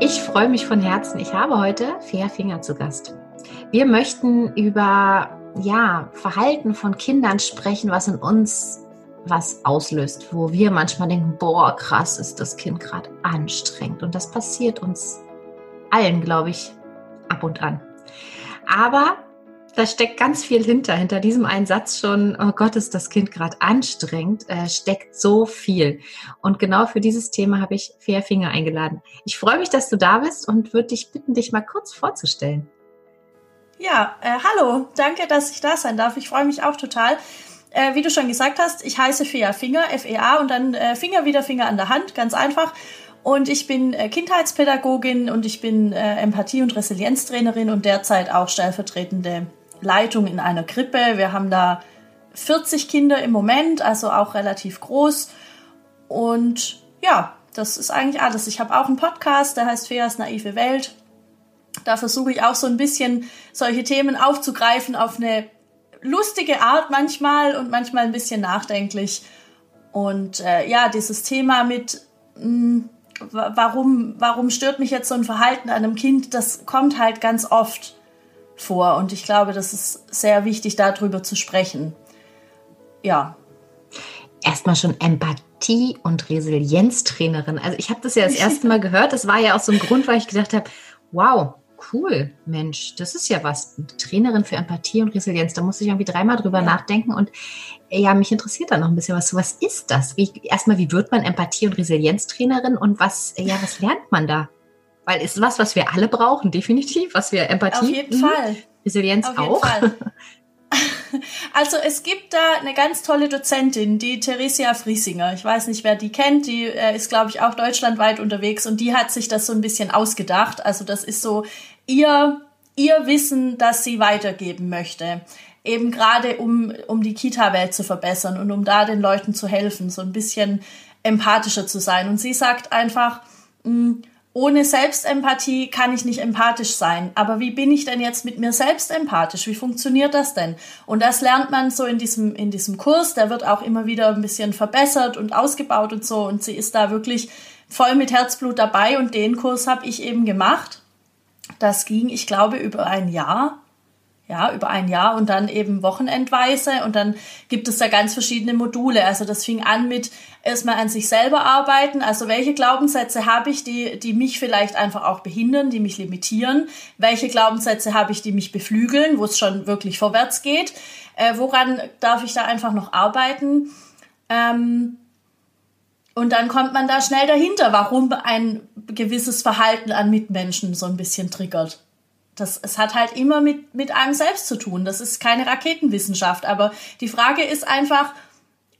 Ich freue mich von Herzen. Ich habe heute Fair Finger zu Gast. Wir möchten über ja, Verhalten von Kindern sprechen, was in uns was auslöst, wo wir manchmal denken, boah, krass, ist das Kind gerade anstrengend. Und das passiert uns allen, glaube ich, ab und an. Aber da steckt ganz viel hinter. Hinter diesem einen Satz schon, oh Gott, ist das Kind gerade anstrengend, äh, steckt so viel. Und genau für dieses Thema habe ich Fair Finger eingeladen. Ich freue mich, dass du da bist und würde dich bitten, dich mal kurz vorzustellen. Ja, äh, hallo, danke, dass ich da sein darf. Ich freue mich auch total. Äh, wie du schon gesagt hast, ich heiße Fea Finger, F-E-A und dann äh, Finger wieder Finger an der Hand, ganz einfach. Und ich bin äh, Kindheitspädagogin und ich bin äh, Empathie- und Resilienztrainerin und derzeit auch stellvertretende Leitung in einer Krippe. Wir haben da 40 Kinder im Moment, also auch relativ groß. Und ja, das ist eigentlich alles. Ich habe auch einen Podcast, der heißt Feas naive Welt. Da versuche ich auch so ein bisschen solche Themen aufzugreifen auf eine lustige Art manchmal und manchmal ein bisschen nachdenklich. Und äh, ja, dieses Thema mit, mh, hm, warum, warum stört mich jetzt so ein Verhalten an einem Kind, das kommt halt ganz oft vor. Und ich glaube, das ist sehr wichtig, darüber zu sprechen. Ja. Erstmal schon Empathie und Resilienztrainerin. Also ich habe das ja das erste Mal gehört. Das war ja auch so ein Grund, weil ich gedacht habe, wow, cool, Mensch, das ist ja was. Trainerin für Empathie und Resilienz. Da muss ich irgendwie dreimal drüber ja. nachdenken. Und ja, mich interessiert da noch ein bisschen was. Was ist das? Wie, erstmal, wie wird man Empathie- und Resilienztrainerin und was, ja, was lernt man da? Weil ist was, was wir alle brauchen, definitiv, was wir Empathie. Auf jeden mh, Fall. Resilienz Auf auch. Fall. Also es gibt da eine ganz tolle Dozentin, die Theresia Friesinger. Ich weiß nicht, wer die kennt. Die äh, ist, glaube ich, auch deutschlandweit unterwegs und die hat sich das so ein bisschen ausgedacht. Also das ist so ihr, ihr Wissen, das sie weitergeben möchte. Eben gerade um, um die Kita-Welt zu verbessern und um da den Leuten zu helfen, so ein bisschen empathischer zu sein. Und sie sagt einfach, mh, mm, ohne Selbstempathie kann ich nicht empathisch sein. Aber wie bin ich denn jetzt mit mir selbst empathisch? Wie funktioniert das denn? Und das lernt man so in diesem, in diesem Kurs. Der wird auch immer wieder ein bisschen verbessert und ausgebaut und so. Und sie ist da wirklich voll mit Herzblut dabei. Und den Kurs habe ich eben gemacht. Das ging, ich glaube, über ein Jahr ja, über ein Jahr und dann eben wochenendweise und dann gibt es da ganz verschiedene Module. Also das fing an mit erstmal an sich selber arbeiten. Also welche Glaubenssätze habe ich, die, die mich vielleicht einfach auch behindern, die mich limitieren? Welche Glaubenssätze habe ich, die mich beflügeln, wo es schon wirklich vorwärts geht? Äh, woran darf ich da einfach noch arbeiten? Ähm, und dann kommt man da schnell dahinter, warum ein gewisses Verhalten an Mitmenschen so ein bisschen triggert. Das, es hat halt immer mit, mit einem selbst zu tun. Das ist keine Raketenwissenschaft. Aber die Frage ist einfach,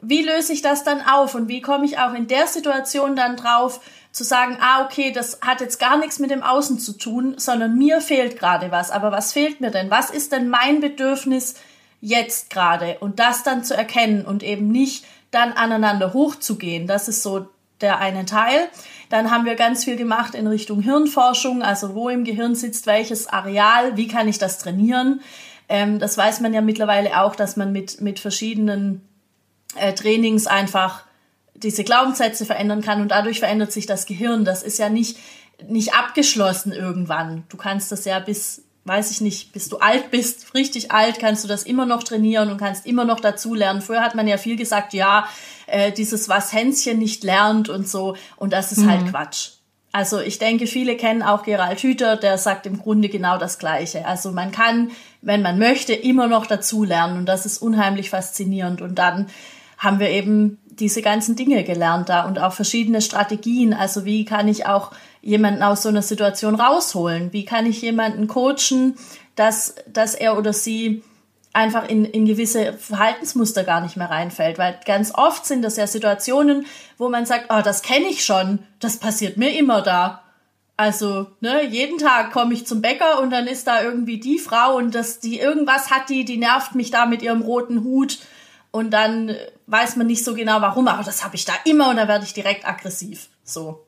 wie löse ich das dann auf und wie komme ich auch in der Situation dann drauf zu sagen, ah, okay, das hat jetzt gar nichts mit dem Außen zu tun, sondern mir fehlt gerade was. Aber was fehlt mir denn? Was ist denn mein Bedürfnis jetzt gerade? Und das dann zu erkennen und eben nicht dann aneinander hochzugehen. Das ist so der eine Teil. Dann haben wir ganz viel gemacht in Richtung Hirnforschung, also wo im Gehirn sitzt welches Areal, wie kann ich das trainieren. Ähm, das weiß man ja mittlerweile auch, dass man mit, mit verschiedenen äh, Trainings einfach diese Glaubenssätze verändern kann und dadurch verändert sich das Gehirn. Das ist ja nicht, nicht abgeschlossen irgendwann. Du kannst das ja bis, weiß ich nicht, bis du alt bist, richtig alt, kannst du das immer noch trainieren und kannst immer noch dazulernen. Früher hat man ja viel gesagt, ja, äh, dieses was Hänschen nicht lernt und so. Und das ist halt mhm. halt Quatsch. Also ich denke, viele kennen auch Gerald Hüther, der sagt im Grunde genau das Gleiche. Also man kann, wenn man möchte, immer noch dazulernen und das ist unheimlich faszinierend. Und dann haben wir eben diese ganzen Dinge gelernt da und auch verschiedene Strategien. Also wie kann ich auch jemanden aus so einer Situation rausholen? Wie kann ich jemanden coachen, dass, dass er oder sie einfach in, in gewisse Verhaltensmuster gar nicht mehr reinfällt. Weil ganz oft sind das ja Situationen, wo man sagt, oh, das kenne ich schon, das passiert mir immer da. Also, ne, jeden Tag komme ich zum Bäcker und dann ist da irgendwie die Frau und das, die irgendwas hat, die, die nervt mich da mit ihrem roten Hut und dann weiß man nicht so genau warum, aber das habe ich da immer und dann werde ich direkt aggressiv. So.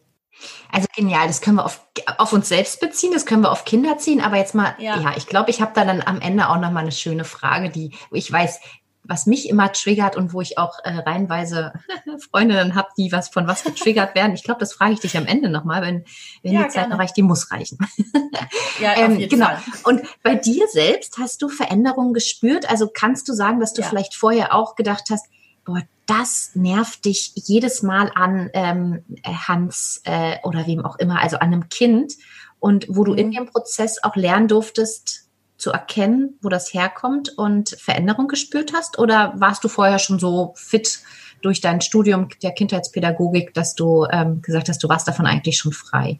Also genial, das können wir auf, auf uns selbst beziehen, das können wir auf Kinder ziehen, aber jetzt mal, ja, ja ich glaube, ich habe da dann am Ende auch noch mal eine schöne Frage, die, ich weiß, was mich immer triggert und wo ich auch äh, reihenweise Freundinnen habe, die was von was getriggert werden. Ich glaube, das frage ich dich am Ende nochmal, wenn, wenn ja, die Zeit noch reicht, die muss reichen. ja, ähm, genau. Fall. Und bei dir selbst hast du Veränderungen gespürt? Also kannst du sagen, dass du ja. vielleicht vorher auch gedacht hast, boah, das nervt dich jedes Mal an ähm, Hans äh, oder wem auch immer, also an einem Kind und wo du in mhm. dem Prozess auch lernen durftest, zu erkennen, wo das herkommt und Veränderung gespürt hast? Oder warst du vorher schon so fit durch dein Studium der Kindheitspädagogik, dass du ähm, gesagt hast, du warst davon eigentlich schon frei?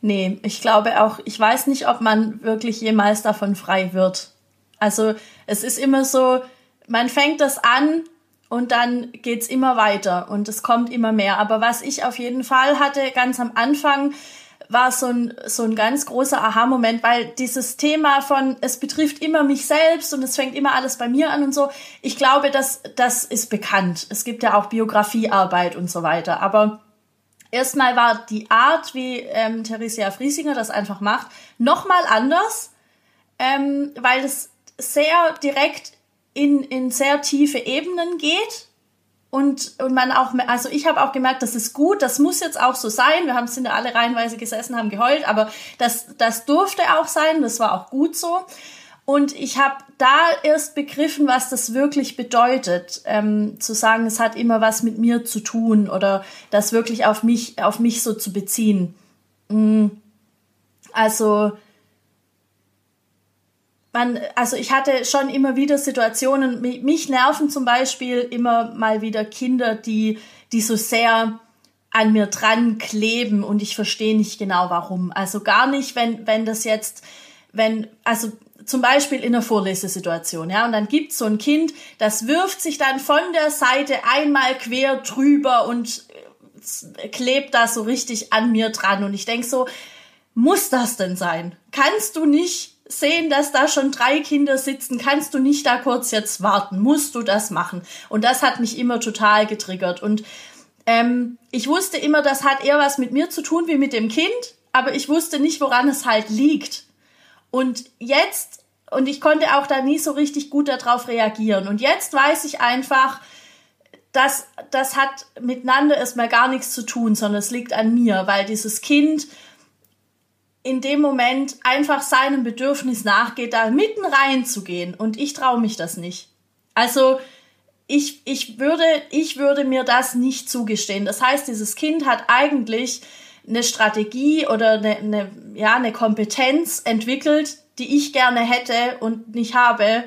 Nee, ich glaube auch, ich weiß nicht, ob man wirklich jemals davon frei wird. Also es ist immer so, man fängt das an und dann geht's immer weiter und es kommt immer mehr. Aber was ich auf jeden Fall hatte, ganz am Anfang, war so ein, so ein ganz großer Aha-Moment, weil dieses Thema von, es betrifft immer mich selbst und es fängt immer alles bei mir an und so, ich glaube, das, das ist bekannt. Es gibt ja auch Biografiearbeit und so weiter. Aber erstmal war die Art, wie ähm, Theresia Friesinger das einfach macht, nochmal anders, ähm, weil es sehr direkt in, in sehr tiefe Ebenen geht und, und man auch, also ich habe auch gemerkt, das ist gut, das muss jetzt auch so sein. Wir haben sind ja alle reihenweise gesessen, haben geheult, aber das, das durfte auch sein, das war auch gut so. Und ich habe da erst begriffen, was das wirklich bedeutet, ähm, zu sagen, es hat immer was mit mir zu tun oder das wirklich auf mich, auf mich so zu beziehen. Mm. Also man, also ich hatte schon immer wieder Situationen, mich nerven zum Beispiel immer mal wieder Kinder, die, die so sehr an mir dran kleben und ich verstehe nicht genau warum. Also gar nicht, wenn, wenn das jetzt, wenn, also zum Beispiel in einer Vorlesesituation, ja, und dann gibt's so ein Kind, das wirft sich dann von der Seite einmal quer drüber und äh, klebt da so richtig an mir dran und ich denk so, muss das denn sein? Kannst du nicht sehen, dass da schon drei Kinder sitzen, kannst du nicht da kurz jetzt warten, musst du das machen. Und das hat mich immer total getriggert. Und ähm, ich wusste immer, das hat eher was mit mir zu tun wie mit dem Kind, aber ich wusste nicht, woran es halt liegt. Und jetzt, und ich konnte auch da nie so richtig gut darauf reagieren. Und jetzt weiß ich einfach, dass das hat miteinander erstmal gar nichts zu tun, sondern es liegt an mir, weil dieses Kind in dem Moment einfach seinem Bedürfnis nachgeht, da mitten reinzugehen. Und ich traue mich das nicht. Also ich, ich, würde, ich würde mir das nicht zugestehen. Das heißt, dieses Kind hat eigentlich eine Strategie oder eine, eine, ja, eine Kompetenz entwickelt, die ich gerne hätte und nicht habe.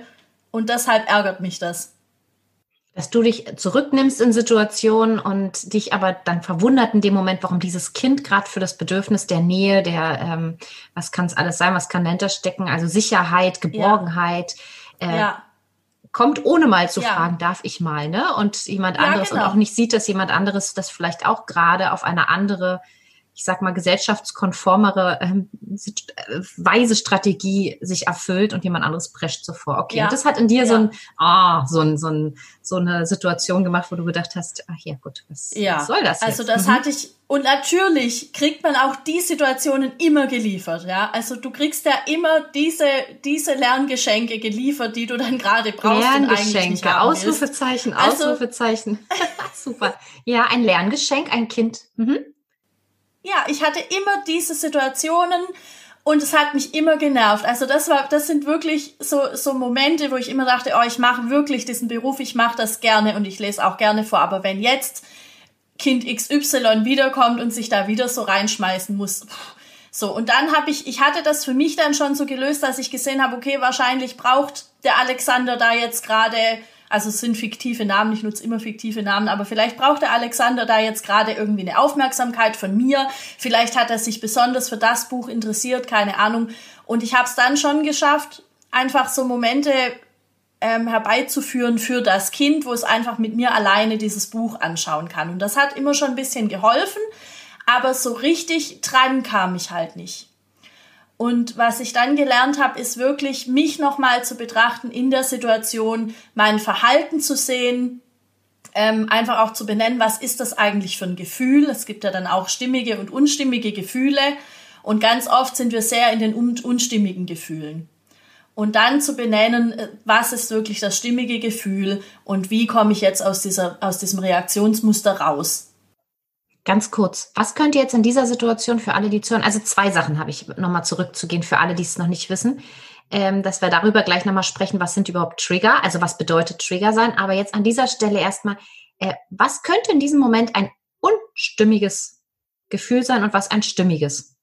Und deshalb ärgert mich das dass du dich zurücknimmst in Situationen und dich aber dann verwundert in dem Moment, warum dieses Kind gerade für das Bedürfnis der Nähe, der, ähm, was kann es alles sein, was kann dahinter stecken, also Sicherheit, Geborgenheit, ja. Äh, ja. kommt ohne mal zu ja. fragen, darf ich mal, ne? Und jemand anderes genau. und auch nicht sieht, dass jemand anderes das vielleicht auch gerade auf eine andere ich sag mal, gesellschaftskonformere ähm, äh, weise Strategie sich erfüllt und jemand anderes prescht so vor. Okay, ja. und das hat in dir ja. so ein, ah, so ein, so ein, so eine Situation gemacht, wo du gedacht hast, ach ja, gut, was, ja. was soll das? Also jetzt? das mhm. hatte ich, und natürlich kriegt man auch die Situationen immer geliefert, ja. Also du kriegst ja immer diese, diese Lerngeschenke geliefert, die du dann gerade brauchst. Lerngeschenke, Ausrufezeichen, also, Ausrufezeichen. Super. Ja, ein Lerngeschenk, ein Kind. Mhm ja, ich hatte immer diese Situationen und es hat mich immer genervt. Also das war, das sind wirklich so, so Momente, wo ich immer dachte, oh, ich mache wirklich diesen Beruf, ich mache das gerne und ich lese auch gerne vor. Aber wenn jetzt Kind XY wiederkommt und sich da wieder so reinschmeißen muss, so, und dann habe ich, ich hatte das für mich dann schon so gelöst, dass ich gesehen habe, okay, wahrscheinlich braucht der Alexander da jetzt gerade also es sind fiktive Namen, ich nutze immer fiktive Namen, aber vielleicht braucht der Alexander da jetzt gerade irgendwie eine Aufmerksamkeit von mir. Vielleicht hat er sich besonders für das Buch interessiert, keine Ahnung. Und ich habe es dann schon geschafft, einfach so Momente ähm, herbeizuführen für das Kind, wo es einfach mit mir alleine dieses Buch anschauen kann. Und das hat immer schon ein bisschen geholfen. Aber so richtig dran kam ich halt nicht. Und was ich dann gelernt habe, ist wirklich, mich nochmal zu betrachten in der Situation, mein Verhalten zu sehen, ähm, einfach auch zu benennen, was ist das eigentlich für ein Gefühl. Es gibt ja dann auch stimmige und unstimmige Gefühle. Und ganz oft sind wir sehr in den un unstimmigen Gefühlen. Und dann zu benennen, äh, was ist wirklich das stimmige Gefühl und wie komme ich jetzt aus, dieser, aus diesem Reaktionsmuster raus. Ganz kurz, was könnt ihr jetzt in dieser Situation für alle, die zuhören, also zwei Sachen habe ich nochmal zurückzugehen für alle, die es noch nicht wissen, ähm, dass wir darüber gleich nochmal sprechen, was sind überhaupt Trigger, also was bedeutet Trigger sein, aber jetzt an dieser Stelle erstmal, äh, was könnte in diesem Moment ein unstimmiges Gefühl sein und was ein stimmiges?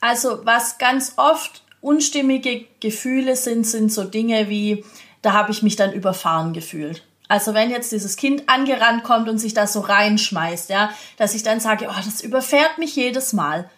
Also was ganz oft unstimmige Gefühle sind, sind so Dinge wie, da habe ich mich dann überfahren gefühlt. Also wenn jetzt dieses Kind angerannt kommt und sich da so reinschmeißt, ja, dass ich dann sage, oh, das überfährt mich jedes Mal.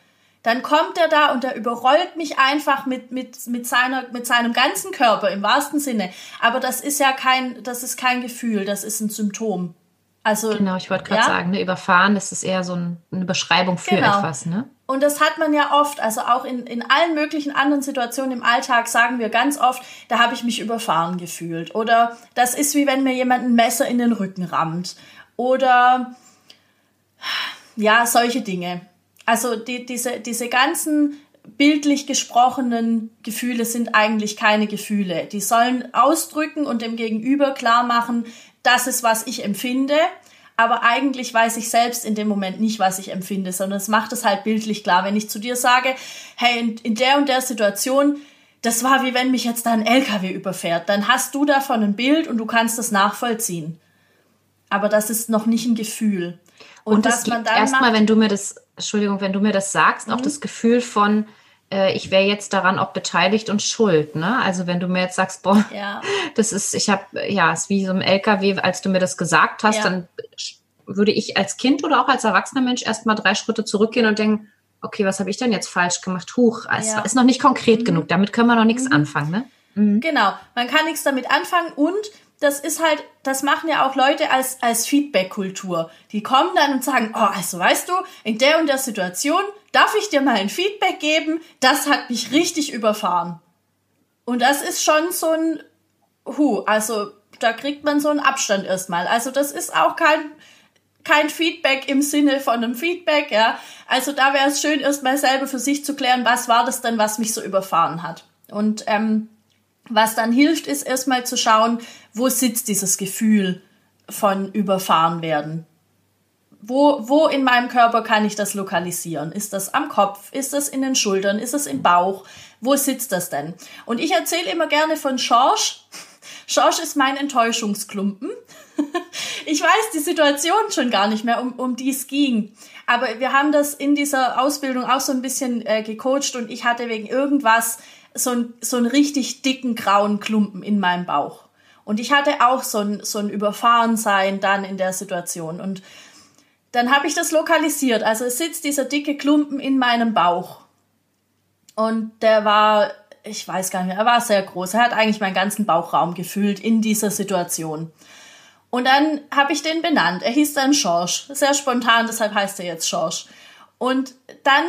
Dann kommt er da und er überrollt mich einfach mit, mit, mit, seiner, mit seinem ganzen Körper im wahrsten Sinne. Aber das ist ja kein, das ist kein Gefühl, das ist ein Symptom. Also, genau, ich wollte gerade ja? sagen, ne, überfahren, das ist eher so ein, eine Beschreibung für genau. etwas. Ne? Und das hat man ja oft, also auch in, in allen möglichen anderen Situationen im Alltag sagen wir ganz oft, da habe ich mich überfahren gefühlt. Oder das ist wie wenn mir jemand ein Messer in den Rücken rammt. Oder ja, solche Dinge. Also die, diese, diese ganzen bildlich gesprochenen Gefühle sind eigentlich keine Gefühle. Die sollen ausdrücken und dem Gegenüber klar machen, das ist, was ich empfinde aber eigentlich weiß ich selbst in dem Moment nicht, was ich empfinde, sondern es macht es halt bildlich klar. Wenn ich zu dir sage, hey, in, in der und der Situation, das war wie wenn mich jetzt da ein LKW überfährt, dann hast du davon ein Bild und du kannst das nachvollziehen. Aber das ist noch nicht ein Gefühl. Und, und das man dann erstmal, wenn du mir das, Entschuldigung, wenn du mir das sagst, mhm. auch das Gefühl von, ich wäre jetzt daran auch beteiligt und schuld. Ne? Also wenn du mir jetzt sagst, boah, ja. das ist, ich habe, ja, es ist wie so ein LKW, als du mir das gesagt hast, ja. dann würde ich als Kind oder auch als erwachsener Mensch erstmal drei Schritte zurückgehen und denken, okay, was habe ich denn jetzt falsch gemacht? Huch, es ja. ist noch nicht konkret mhm. genug, damit können wir noch nichts mhm. anfangen. Ne? Mhm. Genau, man kann nichts damit anfangen und das ist halt, das machen ja auch Leute als, als Feedback-Kultur. Die kommen dann und sagen, oh, also weißt du, in der und der Situation darf ich dir mal ein Feedback geben, das hat mich richtig überfahren. Und das ist schon so ein, hu, also da kriegt man so einen Abstand erstmal. Also das ist auch kein, kein Feedback im Sinne von einem Feedback, ja. Also da wäre es schön, erstmal selber für sich zu klären, was war das denn, was mich so überfahren hat. Und ähm, was dann hilft, ist erstmal zu schauen, wo sitzt dieses Gefühl von überfahren werden. Wo, wo in meinem Körper kann ich das lokalisieren? Ist das am Kopf? Ist das in den Schultern? Ist das im Bauch? Wo sitzt das denn? Und ich erzähle immer gerne von Schorsch. Schorsch ist mein Enttäuschungsklumpen. ich weiß die Situation schon gar nicht mehr, um, um die es ging. Aber wir haben das in dieser Ausbildung auch so ein bisschen äh, gecoacht und ich hatte wegen irgendwas so, ein, so einen richtig dicken grauen Klumpen in meinem Bauch. Und ich hatte auch so ein, so ein Überfahrensein dann in der Situation. Und dann habe ich das lokalisiert. Also es sitzt dieser dicke Klumpen in meinem Bauch. Und der war, ich weiß gar nicht mehr, er war sehr groß. Er hat eigentlich meinen ganzen Bauchraum gefühlt in dieser Situation. Und dann habe ich den benannt. Er hieß dann Schorsch. Sehr spontan, deshalb heißt er jetzt Schorsch. Und dann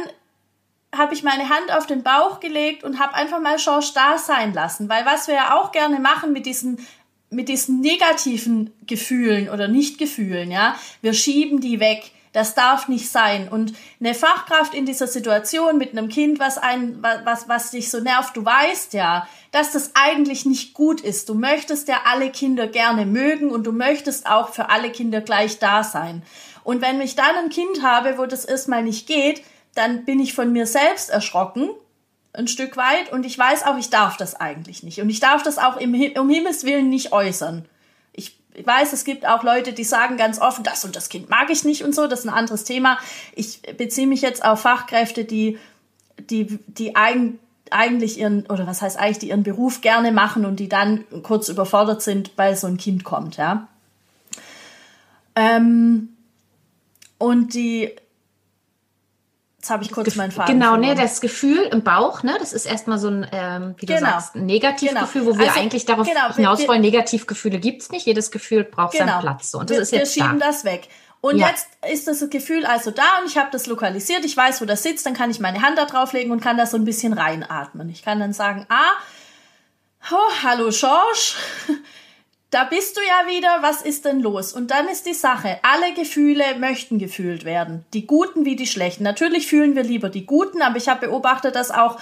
habe ich meine Hand auf den Bauch gelegt und habe einfach mal Schorsch da sein lassen. Weil was wir ja auch gerne machen mit diesen mit diesen negativen Gefühlen oder Nichtgefühlen, ja, wir schieben die weg. Das darf nicht sein. Und eine Fachkraft in dieser Situation mit einem Kind, was ein, was, was dich so nervt, du weißt ja, dass das eigentlich nicht gut ist. Du möchtest ja alle Kinder gerne mögen und du möchtest auch für alle Kinder gleich da sein. Und wenn ich dann ein Kind habe, wo das erstmal nicht geht, dann bin ich von mir selbst erschrocken ein Stück weit und ich weiß auch, ich darf das eigentlich nicht und ich darf das auch im, um Himmels Willen nicht äußern. Ich weiß, es gibt auch Leute, die sagen ganz offen, das und das Kind mag ich nicht und so, das ist ein anderes Thema. Ich beziehe mich jetzt auf Fachkräfte, die, die, die eigen, eigentlich ihren, oder was heißt eigentlich, die ihren Beruf gerne machen und die dann kurz überfordert sind, weil so ein Kind kommt, ja. Ähm, und die, Jetzt habe ich kurz meinen Faden. Genau, ne, das Gefühl im Bauch, ne, das ist erstmal so ein, ähm, wie du genau. sagst, ein Negativgefühl, genau. wo wir also, eigentlich darauf genau, hinaus wollen, Negativgefühle gibt's nicht. Jedes Gefühl braucht genau. seinen Platz. So. Und das wir, ist jetzt wir schieben da. das weg. Und ja. jetzt ist das Gefühl also da und ich habe das lokalisiert, ich weiß, wo das sitzt, dann kann ich meine Hand da drauflegen und kann da so ein bisschen reinatmen. Ich kann dann sagen, ah, oh, hallo George, da bist du ja wieder, was ist denn los? Und dann ist die Sache, alle Gefühle möchten gefühlt werden, die guten wie die schlechten. Natürlich fühlen wir lieber die guten, aber ich habe beobachtet, dass auch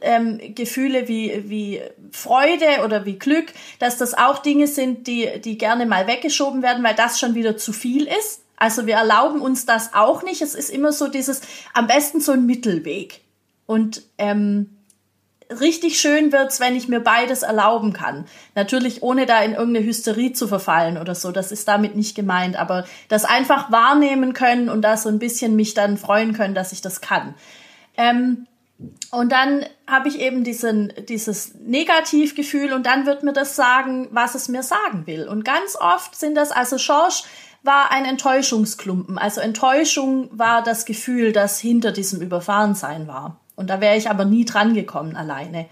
ähm, Gefühle wie, wie Freude oder wie Glück, dass das auch Dinge sind, die, die gerne mal weggeschoben werden, weil das schon wieder zu viel ist. Also wir erlauben uns das auch nicht. Es ist immer so dieses, am besten so ein Mittelweg. Und ähm, richtig schön wird's, wenn ich mir beides erlauben kann. Natürlich ohne da in irgendeine Hysterie zu verfallen oder so. Das ist damit nicht gemeint. Aber das einfach wahrnehmen können und da so ein bisschen mich dann freuen können, dass ich das kann. Ähm, und dann habe ich eben diesen, dieses Negativgefühl und dann wird mir das sagen, was es mir sagen will. Und ganz oft sind das, also Schorsch war ein Enttäuschungsklumpen. Also Enttäuschung war das Gefühl, das hinter diesem Überfahrensein war. Und da wäre ich aber nie dran gekommen alleine.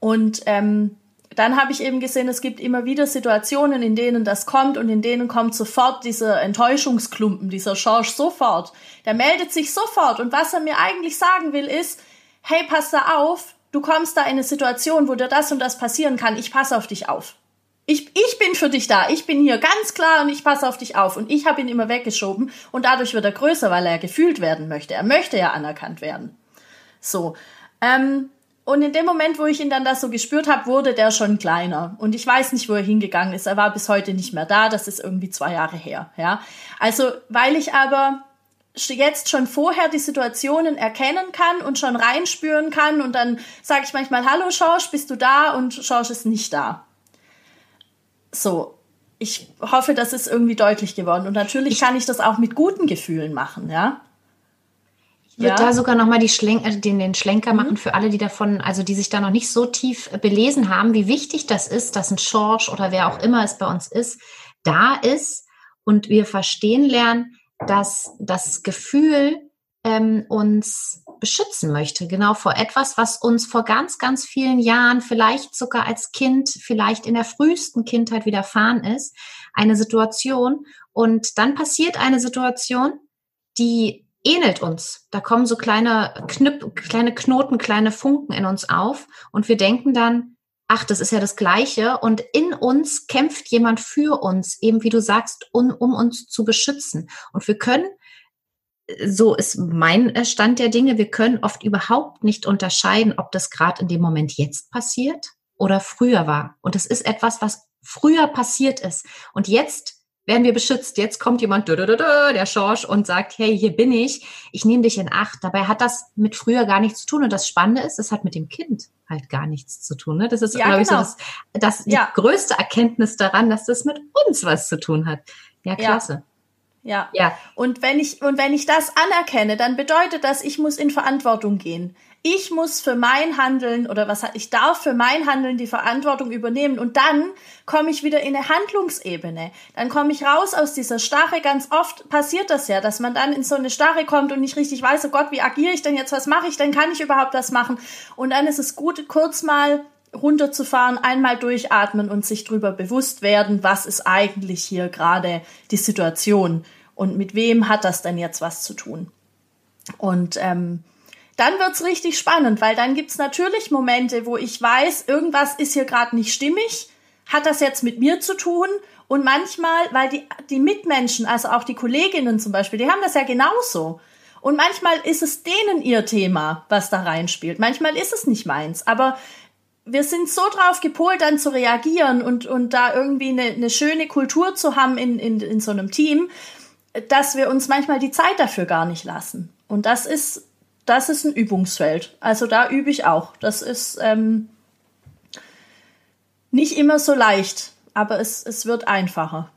Und ähm, dann habe ich eben gesehen, es gibt immer wieder Situationen, in denen das kommt und in denen kommt sofort dieser Enttäuschungsklumpen, dieser Schorsch sofort. Der meldet sich sofort und was er mir eigentlich sagen will ist, hey, pass da auf, du kommst da in eine Situation, wo dir das und das passieren kann, ich passe auf dich auf. Ich, ich bin für dich da, ich bin hier ganz klar und ich passe auf dich auf. Und ich habe ihn immer weggeschoben und dadurch wird er größer, weil er gefühlt werden möchte. Er möchte ja anerkannt werden. So. Ähm, und in dem Moment, wo ich ihn dann da so gespürt habe, wurde der schon kleiner. Und ich weiß nicht, wo er hingegangen ist. Er war bis heute nicht mehr da. Das ist irgendwie zwei Jahre her. Ja. Also, weil ich aber jetzt schon vorher die Situationen erkennen kann und schon reinspüren kann und dann sage ich manchmal, hallo Schorsch, bist du da? Und Schorsch ist nicht da. So, ich hoffe, das ist irgendwie deutlich geworden. Und natürlich kann ich das auch mit guten Gefühlen machen, ja. Ich würde ja. da sogar nochmal die Schlenk, also den, den Schlenker mhm. machen für alle, die davon, also die sich da noch nicht so tief belesen haben, wie wichtig das ist, dass ein Schorsch oder wer auch immer es bei uns ist, da ist und wir verstehen lernen, dass das Gefühl ähm, uns beschützen möchte, genau vor etwas, was uns vor ganz, ganz vielen Jahren, vielleicht sogar als Kind, vielleicht in der frühesten Kindheit widerfahren ist, eine Situation. Und dann passiert eine Situation, die ähnelt uns. Da kommen so kleine Knüpp, kleine Knoten, kleine Funken in uns auf und wir denken dann, ach, das ist ja das Gleiche. Und in uns kämpft jemand für uns, eben wie du sagst, um, um uns zu beschützen. Und wir können, so ist mein Stand der Dinge, wir können oft überhaupt nicht unterscheiden, ob das gerade in dem Moment jetzt passiert oder früher war. Und das ist etwas, was früher passiert ist. Und jetzt werden wir beschützt. Jetzt kommt jemand, der Schorsch, und sagt, hey, hier bin ich, ich nehme dich in Acht. Dabei hat das mit früher gar nichts zu tun. Und das Spannende ist, das hat mit dem Kind halt gar nichts zu tun. Ne? Das ist, ja, glaube genau. ich, so genau. das, das ja. die größte Erkenntnis daran, dass das mit uns was zu tun hat. Ja, klasse. Ja. Ja. ja. Und wenn ich, und wenn ich das anerkenne, dann bedeutet das, ich muss in Verantwortung gehen. Ich muss für mein Handeln oder was ich darf für mein Handeln die Verantwortung übernehmen und dann komme ich wieder in eine Handlungsebene. Dann komme ich raus aus dieser Starre. Ganz oft passiert das ja, dass man dann in so eine Starre kommt und nicht richtig weiß, oh Gott, wie agiere ich denn jetzt? Was mache ich denn? Kann ich überhaupt das machen? Und dann ist es gut, kurz mal runterzufahren, einmal durchatmen und sich darüber bewusst werden, was ist eigentlich hier gerade die Situation und mit wem hat das denn jetzt was zu tun. Und ähm, dann wird's richtig spannend, weil dann gibt's natürlich Momente, wo ich weiß, irgendwas ist hier gerade nicht stimmig. Hat das jetzt mit mir zu tun? Und manchmal, weil die, die Mitmenschen, also auch die Kolleginnen zum Beispiel, die haben das ja genauso. Und manchmal ist es denen ihr Thema, was da reinspielt. Manchmal ist es nicht meins. Aber wir sind so drauf gepolt, dann zu reagieren und, und da irgendwie eine, eine schöne Kultur zu haben in, in, in so einem Team, dass wir uns manchmal die Zeit dafür gar nicht lassen. Und das ist das ist ein Übungsfeld. Also da übe ich auch. Das ist ähm, nicht immer so leicht, aber es, es wird einfacher.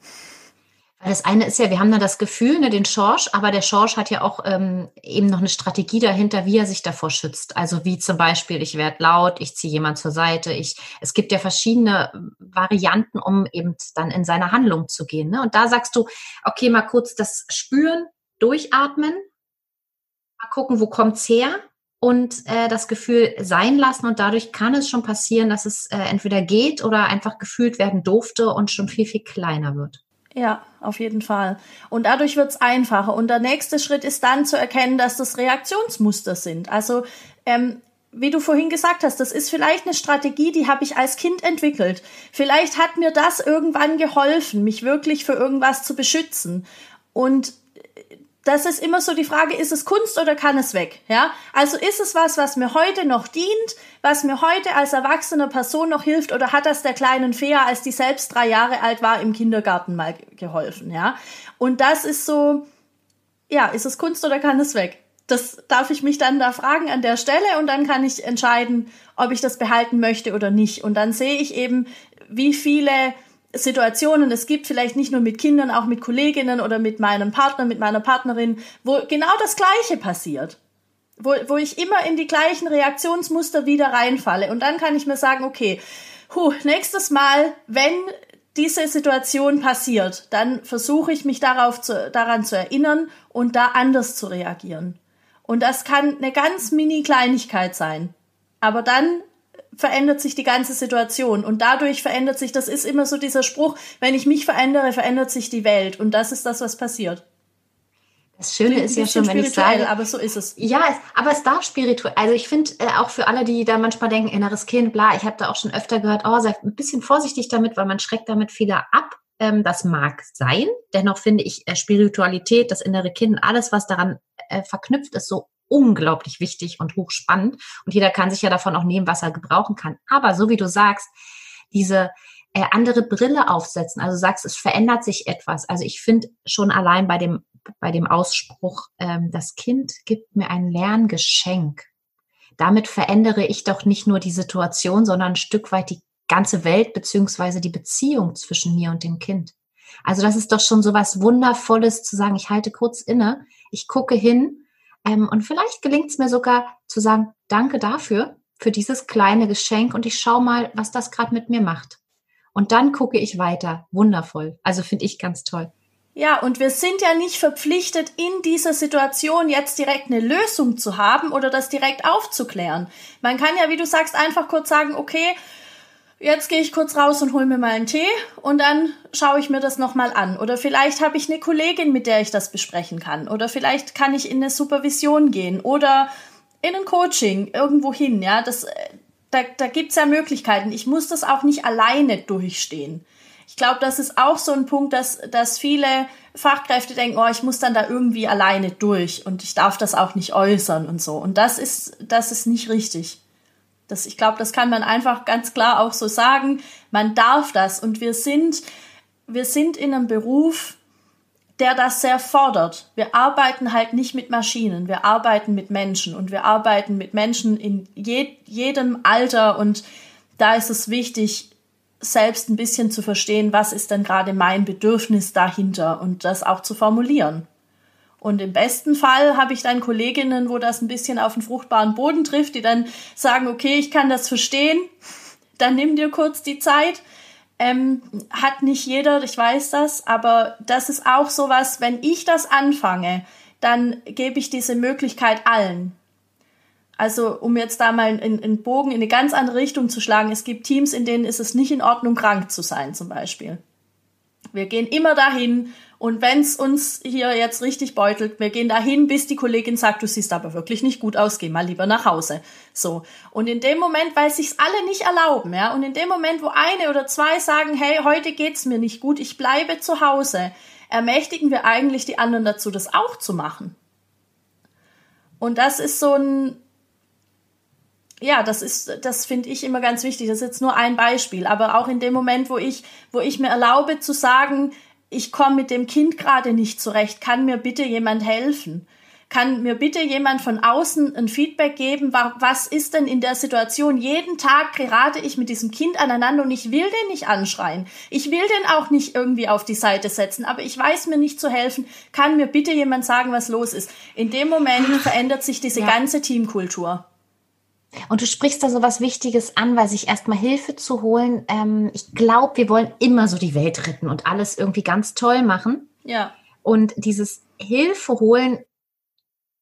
Weil das eine ist ja, wir haben da das Gefühl, ne, den Schorsch, aber der Schorsch hat ja auch ähm, eben noch eine Strategie dahinter, wie er sich davor schützt. Also wie zum Beispiel, ich werde laut, ich ziehe jemand zur Seite. Ich, es gibt ja verschiedene Varianten, um eben dann in seine Handlung zu gehen. Ne? Und da sagst du, okay, mal kurz das Spüren, durchatmen, mal gucken, wo kommt's her und äh, das Gefühl sein lassen und dadurch kann es schon passieren, dass es äh, entweder geht oder einfach gefühlt werden durfte und schon viel, viel kleiner wird. Ja, auf jeden Fall. Und dadurch wird's einfacher. Und der nächste Schritt ist dann zu erkennen, dass das Reaktionsmuster sind. Also ähm, wie du vorhin gesagt hast, das ist vielleicht eine Strategie, die habe ich als Kind entwickelt. Vielleicht hat mir das irgendwann geholfen, mich wirklich für irgendwas zu beschützen. Und das ist immer so die Frage, ist es Kunst oder kann es weg? Ja? Also ist es was, was mir heute noch dient, was mir heute als erwachsene Person noch hilft oder hat das der kleinen Fea, als die selbst drei Jahre alt war, im Kindergarten mal geholfen? Ja? Und das ist so, ja, ist es Kunst oder kann es weg? Das darf ich mich dann da fragen an der Stelle und dann kann ich entscheiden, ob ich das behalten möchte oder nicht. Und dann sehe ich eben, wie viele Situationen es gibt, vielleicht nicht nur mit Kindern, auch mit Kolleginnen oder mit meinem Partner, mit meiner Partnerin, wo genau das Gleiche passiert. Wo, wo ich immer in die gleichen Reaktionsmuster wieder reinfalle. Und dann kann ich mir sagen, okay, huh, nächstes Mal, wenn diese Situation passiert, dann versuche ich mich darauf zu, daran zu erinnern und da anders zu reagieren. Und das kann eine ganz mini Kleinigkeit sein. Aber dann verändert sich die ganze Situation und dadurch verändert sich, das ist immer so dieser Spruch, wenn ich mich verändere, verändert sich die Welt und das ist das, was passiert. Das Schöne ist ja schon, wenn ich sage, aber so ist es. Ja, es, aber es darf spirituell. Also ich finde äh, auch für alle, die da manchmal denken, inneres Kind, bla, ich habe da auch schon öfter gehört, oh, sei ein bisschen vorsichtig damit, weil man schreckt damit viele ab. Ähm, das mag sein. Dennoch finde ich äh, Spiritualität, das innere Kind, alles, was daran äh, verknüpft ist, so unglaublich wichtig und hochspannend. Und jeder kann sich ja davon auch nehmen, was er gebrauchen kann. Aber so wie du sagst, diese äh, andere Brille aufsetzen, also sagst, es verändert sich etwas. Also ich finde schon allein bei dem, bei dem Ausspruch, ähm, das Kind gibt mir ein Lerngeschenk. Damit verändere ich doch nicht nur die Situation, sondern ein Stück weit die ganze Welt beziehungsweise die Beziehung zwischen mir und dem Kind. Also das ist doch schon so was Wundervolles zu sagen, ich halte kurz inne, ich gucke hin ähm, und vielleicht gelingt es mir sogar zu sagen, danke dafür, für dieses kleine Geschenk und ich schaue mal, was das gerade mit mir macht. Und dann gucke ich weiter. Wundervoll. Also finde ich ganz toll. Ja, und wir sind ja nicht verpflichtet, in dieser Situation jetzt direkt eine Lösung zu haben oder das direkt aufzuklären. Man kann ja, wie du sagst, einfach kurz sagen, okay, jetzt gehe ich kurz raus und hole mir mal einen Tee und dann schaue ich mir das nochmal an. Oder vielleicht habe ich eine Kollegin, mit der ich das besprechen kann. Oder vielleicht kann ich in eine Supervision gehen oder in ein Coaching irgendwo hin. Ja, das, äh, da, da gibt's ja Möglichkeiten. Ich muss das auch nicht alleine durchstehen. Ich glaube, das ist auch so ein Punkt, dass, dass viele Fachkräfte denken, oh, ich muss dann da irgendwie alleine durch und ich darf das auch nicht äußern und so. Und das ist, das ist nicht richtig. Das, ich glaube, das kann man einfach ganz klar auch so sagen. Man darf das und wir sind, wir sind in einem Beruf, der das sehr fordert. Wir arbeiten halt nicht mit Maschinen, wir arbeiten mit Menschen und wir arbeiten mit Menschen in je, jedem Alter und da ist es wichtig, selbst ein bisschen zu verstehen, was ist denn gerade mein Bedürfnis dahinter und das auch zu formulieren. Und im besten Fall habe ich dann Kolleginnen, wo das ein bisschen auf den fruchtbaren Boden trifft, die dann sagen, okay, ich kann das verstehen, dann nimm dir kurz die Zeit. Ähm, hat nicht jeder, ich weiß das, aber das ist auch sowas, wenn ich das anfange, dann gebe ich diese Möglichkeit allen. Also, um jetzt da mal einen Bogen in eine ganz andere Richtung zu schlagen, es gibt Teams, in denen ist es nicht in Ordnung, krank zu sein, zum Beispiel. Wir gehen immer dahin und wenn's uns hier jetzt richtig beutelt, wir gehen dahin, bis die Kollegin sagt, du siehst aber wirklich nicht gut aus, geh mal lieber nach Hause. So. Und in dem Moment, weil sich's alle nicht erlauben, ja, und in dem Moment, wo eine oder zwei sagen, hey, heute geht's mir nicht gut, ich bleibe zu Hause, ermächtigen wir eigentlich die anderen dazu, das auch zu machen. Und das ist so ein, ja, das ist, das finde ich immer ganz wichtig. Das ist jetzt nur ein Beispiel, aber auch in dem Moment, wo ich, wo ich mir erlaube zu sagen, ich komme mit dem Kind gerade nicht zurecht, kann mir bitte jemand helfen? Kann mir bitte jemand von außen ein Feedback geben, was ist denn in der Situation? Jeden Tag gerate ich mit diesem Kind aneinander und ich will den nicht anschreien. Ich will den auch nicht irgendwie auf die Seite setzen, aber ich weiß mir nicht zu helfen. Kann mir bitte jemand sagen, was los ist? In dem Moment verändert sich diese ja. ganze Teamkultur. Und du sprichst da so was Wichtiges an, weil sich erstmal Hilfe zu holen. Ähm, ich glaube, wir wollen immer so die Welt retten und alles irgendwie ganz toll machen. Ja. Und dieses Hilfe holen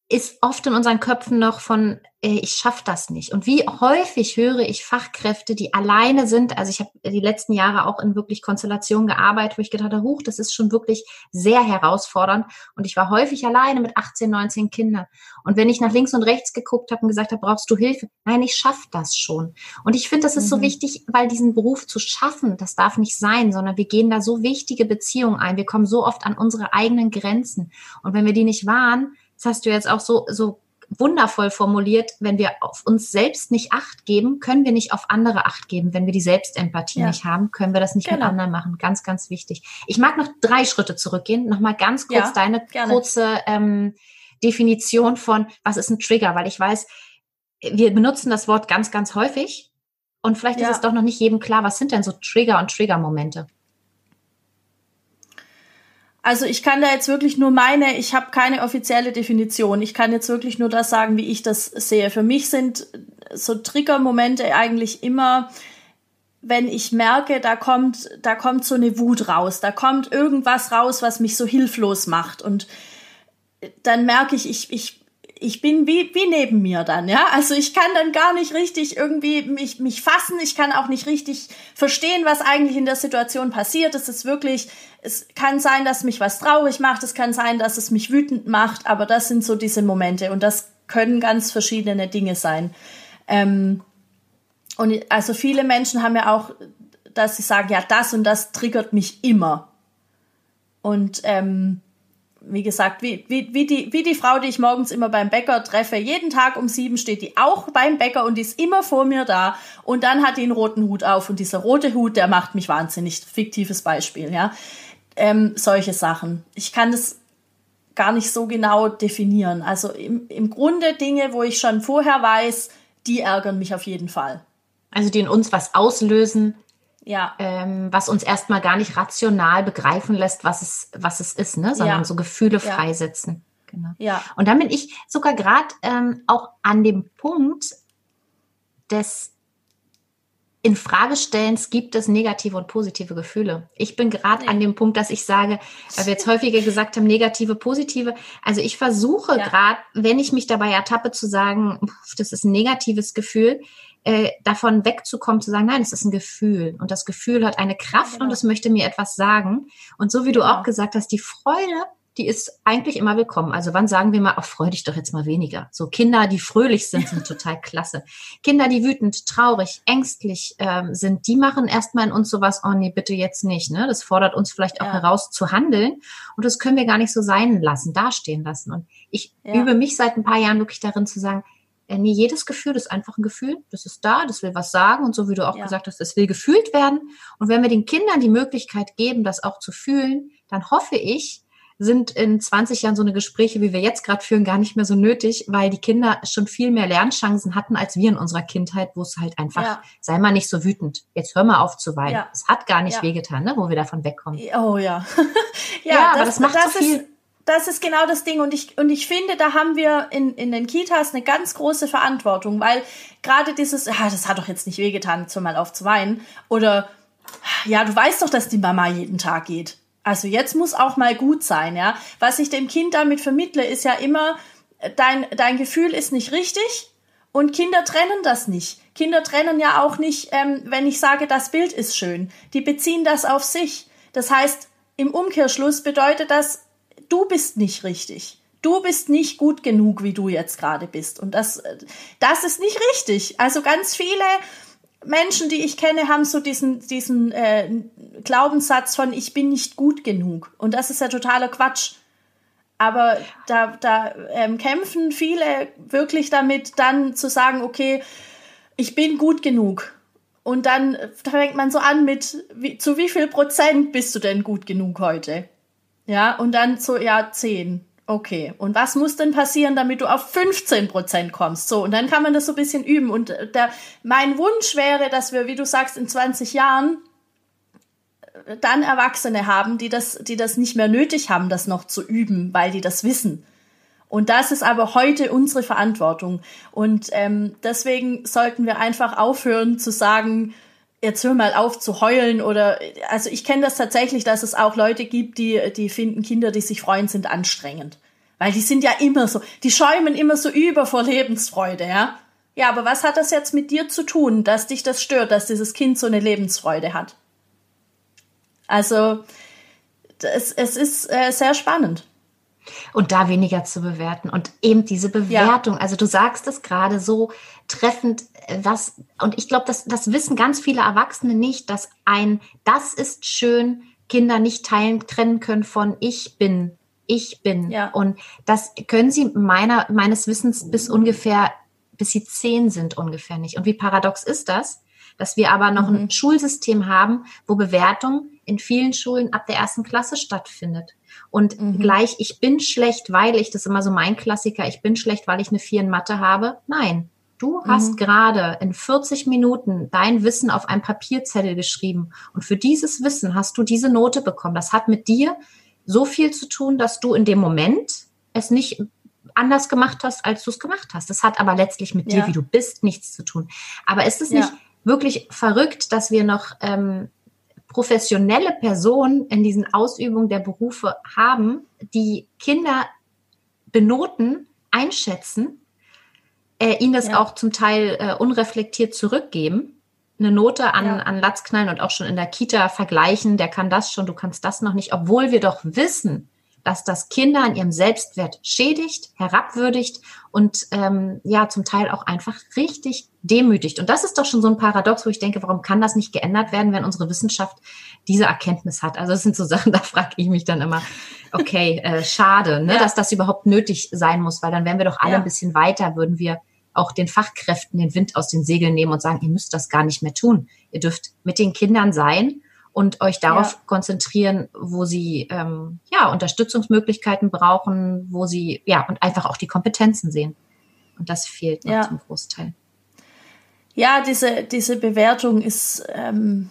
ist oft in unseren Köpfen noch von, äh, ich schaffe das nicht. Und wie häufig höre ich Fachkräfte, die alleine sind. Also ich habe die letzten Jahre auch in wirklich Konstellationen gearbeitet, wo ich gedacht habe, huch, das ist schon wirklich sehr herausfordernd. Und ich war häufig alleine mit 18, 19 Kindern. Und wenn ich nach links und rechts geguckt habe und gesagt habe, brauchst du Hilfe? Nein, ich schaffe das schon. Und ich finde, das ist mhm. so wichtig, weil diesen Beruf zu schaffen, das darf nicht sein, sondern wir gehen da so wichtige Beziehungen ein. Wir kommen so oft an unsere eigenen Grenzen. Und wenn wir die nicht wahren, das hast du jetzt auch so, so wundervoll formuliert, wenn wir auf uns selbst nicht Acht geben, können wir nicht auf andere Acht geben. Wenn wir die Selbstempathie ja. nicht haben, können wir das nicht genau. mit anderen machen. Ganz, ganz wichtig. Ich mag noch drei Schritte zurückgehen. Nochmal ganz kurz ja, deine gerne. kurze ähm, Definition von, was ist ein Trigger? Weil ich weiß, wir benutzen das Wort ganz, ganz häufig. Und vielleicht ja. ist es doch noch nicht jedem klar, was sind denn so Trigger und Trigger-Momente? Also ich kann da jetzt wirklich nur meine, ich habe keine offizielle Definition. Ich kann jetzt wirklich nur das sagen, wie ich das sehe. Für mich sind so Triggermomente eigentlich immer, wenn ich merke, da kommt, da kommt so eine Wut raus, da kommt irgendwas raus, was mich so hilflos macht. Und dann merke ich, ich, ich ich bin wie, wie neben mir dann, ja. Also ich kann dann gar nicht richtig irgendwie mich, mich fassen. Ich kann auch nicht richtig verstehen, was eigentlich in der Situation passiert. Es ist wirklich, es kann sein, dass mich was traurig macht. Es kann sein, dass es mich wütend macht. Aber das sind so diese Momente und das können ganz verschiedene Dinge sein. Ähm, und also viele Menschen haben ja auch, dass sie sagen, ja, das und das triggert mich immer. Und ähm, wie gesagt, wie, wie, wie, die, wie die Frau, die ich morgens immer beim Bäcker treffe, jeden Tag um sieben steht die auch beim Bäcker und die ist immer vor mir da und dann hat die einen roten Hut auf und dieser rote Hut, der macht mich wahnsinnig. Fiktives Beispiel, ja. Ähm, solche Sachen. Ich kann das gar nicht so genau definieren. Also im, im Grunde Dinge, wo ich schon vorher weiß, die ärgern mich auf jeden Fall. Also die in uns was auslösen, ja. ähm, was uns erstmal gar nicht rational begreifen lässt, was es, was es ist, ne? sondern ja. so Gefühle ja. freisetzen. Genau. Ja. Und dann bin ich sogar gerade ähm, auch an dem Punkt des Infragestellens gibt es negative und positive Gefühle. Ich bin gerade nee. an dem Punkt, dass ich sage, weil wir jetzt häufiger gesagt haben, negative, positive. Also ich versuche ja. gerade, wenn ich mich dabei ertappe, zu sagen, das ist ein negatives Gefühl, äh, davon wegzukommen, zu sagen, nein, es ist ein Gefühl und das Gefühl hat eine Kraft genau. und es möchte mir etwas sagen. Und so wie du genau. auch gesagt hast, die Freude, die ist eigentlich immer willkommen. Also wann sagen wir mal, ach, freu dich doch jetzt mal weniger. So Kinder, die fröhlich sind, sind total klasse. Kinder, die wütend, traurig, ängstlich ähm, sind, die machen erstmal in uns sowas, oh nee, bitte jetzt nicht. Ne? Das fordert uns vielleicht auch ja. heraus zu handeln. Und das können wir gar nicht so sein lassen, dastehen lassen. Und ich ja. übe mich seit ein paar Jahren wirklich darin zu sagen, äh, nee, jedes Gefühl ist einfach ein Gefühl. Das ist da, das will was sagen. Und so wie du auch ja. gesagt hast, es will gefühlt werden. Und wenn wir den Kindern die Möglichkeit geben, das auch zu fühlen, dann hoffe ich, sind in 20 Jahren so eine Gespräche, wie wir jetzt gerade führen, gar nicht mehr so nötig, weil die Kinder schon viel mehr Lernchancen hatten als wir in unserer Kindheit, wo es halt einfach, ja. sei mal nicht so wütend. Jetzt hör mal auf zu weinen. Ja. Es hat gar nicht ja. wehgetan, ne, wo wir davon wegkommen. Oh ja. ja, ja, das, aber das macht das so viel. Ist das ist genau das Ding. Und ich, und ich finde, da haben wir in, in den Kitas eine ganz große Verantwortung, weil gerade dieses, ah, das hat doch jetzt nicht wehgetan, jetzt mal auf zu weinen. Oder, ja, du weißt doch, dass die Mama jeden Tag geht. Also jetzt muss auch mal gut sein, ja. Was ich dem Kind damit vermittle, ist ja immer, dein, dein Gefühl ist nicht richtig und Kinder trennen das nicht. Kinder trennen ja auch nicht, ähm, wenn ich sage, das Bild ist schön. Die beziehen das auf sich. Das heißt, im Umkehrschluss bedeutet das, du bist nicht richtig. Du bist nicht gut genug, wie du jetzt gerade bist. Und das, das ist nicht richtig. Also ganz viele Menschen, die ich kenne, haben so diesen, diesen äh, Glaubenssatz von ich bin nicht gut genug. Und das ist ja totaler Quatsch. Aber da, da ähm, kämpfen viele wirklich damit, dann zu sagen, okay, ich bin gut genug. Und dann fängt man so an mit, wie, zu wie viel Prozent bist du denn gut genug heute? Ja, und dann so, ja, 10. Okay. Und was muss denn passieren, damit du auf 15 Prozent kommst? So, und dann kann man das so ein bisschen üben. Und äh, der, mein Wunsch wäre, dass wir, wie du sagst, in 20 Jahren äh, dann Erwachsene haben, die das, die das nicht mehr nötig haben, das noch zu üben, weil die das wissen. Und das ist aber heute unsere Verantwortung. Und ähm, deswegen sollten wir einfach aufhören zu sagen, jetzt hör mal auf zu heulen oder also ich kenne das tatsächlich, dass es auch Leute gibt, die die finden Kinder, die sich freuen, sind anstrengend. Weil die sind ja immer so, die schäumen immer so über vor Lebensfreude, ja. Ja, aber was hat das jetzt mit dir zu tun, dass dich das stört, dass dieses Kind so eine Lebensfreude hat? Also, es, es ist äh, sehr spannend. Und da weniger zu bewerten und eben diese Bewertung. Ja. Also du sagst es gerade so treffend, was, und ich glaube, das, das wissen ganz viele Erwachsene nicht, dass ein, das ist schön, Kinder nicht teilen, trennen können von ich bin, ich bin. Ja. Und das können sie meiner, meines Wissens bis ungefähr, bis sie zehn sind ungefähr nicht. Und wie paradox ist das? Dass wir aber noch mhm. ein Schulsystem haben, wo Bewertung in vielen Schulen ab der ersten Klasse stattfindet. Und mhm. gleich, ich bin schlecht, weil ich, das ist immer so mein Klassiker, ich bin schlecht, weil ich eine Vier in Mathe habe. Nein, du mhm. hast gerade in 40 Minuten dein Wissen auf einem Papierzettel geschrieben. Und für dieses Wissen hast du diese Note bekommen. Das hat mit dir so viel zu tun, dass du in dem Moment es nicht anders gemacht hast, als du es gemacht hast. Das hat aber letztlich mit ja. dir, wie du bist, nichts zu tun. Aber ist es ja. nicht wirklich verrückt, dass wir noch ähm, professionelle Personen in diesen Ausübungen der Berufe haben, die Kinder benoten, einschätzen, äh, ihnen das ja. auch zum Teil äh, unreflektiert zurückgeben eine Note an, ja. an Latz knallen und auch schon in der Kita vergleichen, der kann das schon, du kannst das noch nicht, obwohl wir doch wissen, dass das Kinder an ihrem Selbstwert schädigt, herabwürdigt und ähm, ja zum Teil auch einfach richtig demütigt. Und das ist doch schon so ein Paradox, wo ich denke, warum kann das nicht geändert werden, wenn unsere Wissenschaft diese Erkenntnis hat? Also das sind so Sachen, da frage ich mich dann immer, okay, äh, schade, ne, ja. dass das überhaupt nötig sein muss, weil dann wären wir doch alle ja. ein bisschen weiter, würden wir auch den Fachkräften den Wind aus den Segeln nehmen und sagen, ihr müsst das gar nicht mehr tun. Ihr dürft mit den Kindern sein und euch darauf ja. konzentrieren, wo sie ähm, ja Unterstützungsmöglichkeiten brauchen, wo sie ja und einfach auch die Kompetenzen sehen. Und das fehlt noch ja. zum Großteil. Ja, diese diese Bewertung ist ähm,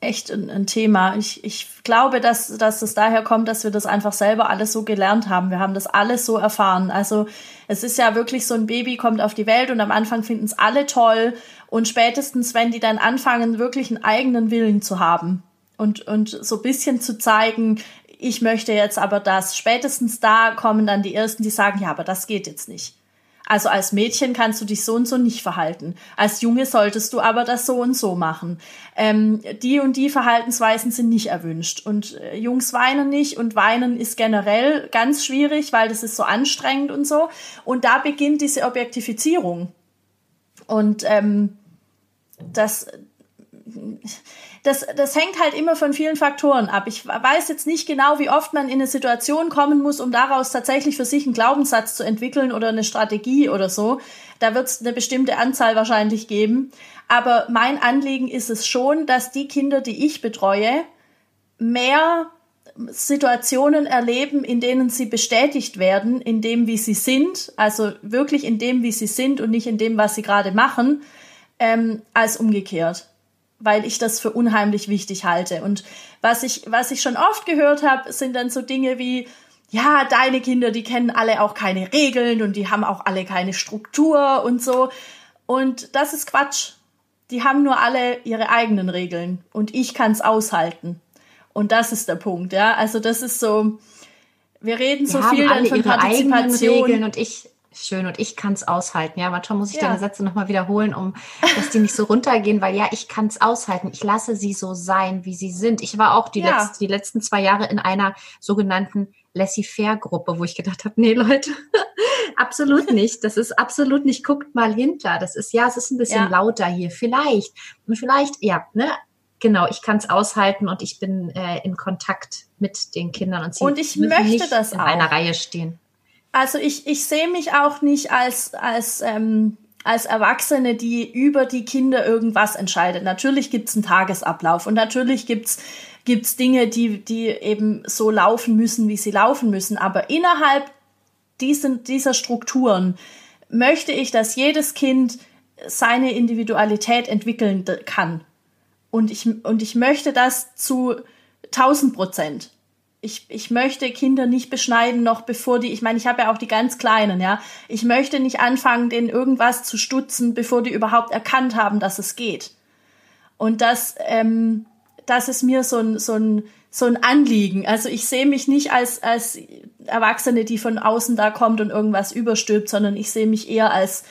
echt ein, ein, Thema. Ich, ich glaube, dass, dass es daher kommt, dass wir das einfach selber alles so gelernt haben. Wir haben das alles so erfahren. Also es ist ja wirklich so ein Baby kommt auf die Welt und am Anfang finden es alle toll und spätestens, wenn die dann anfangen, wirklich einen eigenen Willen zu haben und, und so ein bisschen zu zeigen, ich möchte jetzt aber das, spätestens da kommen dann die Ersten, die sagen, ja, aber das geht jetzt nicht. Also als Mädchen kannst du dich so und so nicht verhalten. Als Junge solltest du aber das so und so machen. Ähm, die und die Verhaltensweisen sind nicht erwünscht. Und äh, Jungs weinen nicht und weinen ist generell ganz schwierig, weil das ist so anstrengend und so. Und da beginnt diese Objektifizierung. Und ähm, das, das, das hängt halt immer von vielen Faktoren ab. Ich weiß jetzt nicht genau, wie oft man in eine Situation kommen muss, um daraus tatsächlich für sich einen Glaubenssatz zu entwickeln oder eine Strategie oder so. Da wird es eine bestimmte Anzahl wahrscheinlich geben. Aber mein Anliegen ist es schon, dass die Kinder, die ich betreue, mehr Situationen erleben, in denen sie bestätigt werden, in dem, wie sie sind, also wirklich in dem, wie sie sind und nicht in dem, was sie gerade machen, ähm, als umgekehrt weil ich das für unheimlich wichtig halte. Und was ich, was ich schon oft gehört habe, sind dann so Dinge wie, ja, deine Kinder, die kennen alle auch keine Regeln und die haben auch alle keine Struktur und so. Und das ist Quatsch. Die haben nur alle ihre eigenen Regeln und ich kann es aushalten. Und das ist der Punkt, ja. Also das ist so, wir reden so viel dann von Partizipation. Regeln und ich schön und ich kann es aushalten. Ja, manchmal muss ich ja. deine Sätze nochmal wiederholen, um dass die nicht so runtergehen, weil ja, ich kann es aushalten. Ich lasse sie so sein, wie sie sind. Ich war auch die, ja. letzten, die letzten zwei Jahre in einer sogenannten Laissez-faire-Gruppe, wo ich gedacht habe, nee, Leute, absolut nicht. Das ist absolut nicht. Guckt mal hinter. Das ist, ja, es ist ein bisschen ja. lauter hier. Vielleicht. Und vielleicht, ja, ne, genau, ich kann es aushalten und ich bin äh, in Kontakt mit den Kindern und sie und ich möchte das in auch. einer Reihe stehen. Also ich, ich sehe mich auch nicht als, als, ähm, als Erwachsene, die über die Kinder irgendwas entscheidet. Natürlich gibt's einen Tagesablauf und natürlich gibt's gibt's Dinge, die, die eben so laufen müssen, wie sie laufen müssen. Aber innerhalb diesen, dieser Strukturen möchte ich, dass jedes Kind seine Individualität entwickeln kann. Und ich, und ich möchte das zu 1000 Prozent ich, ich möchte Kinder nicht beschneiden, noch bevor die, ich meine, ich habe ja auch die ganz Kleinen, ja. Ich möchte nicht anfangen, denen irgendwas zu stutzen, bevor die überhaupt erkannt haben, dass es geht. Und das, ähm, das ist mir so ein, so ein, so ein Anliegen. Also ich sehe mich nicht als, als Erwachsene, die von außen da kommt und irgendwas überstülpt, sondern ich sehe mich eher als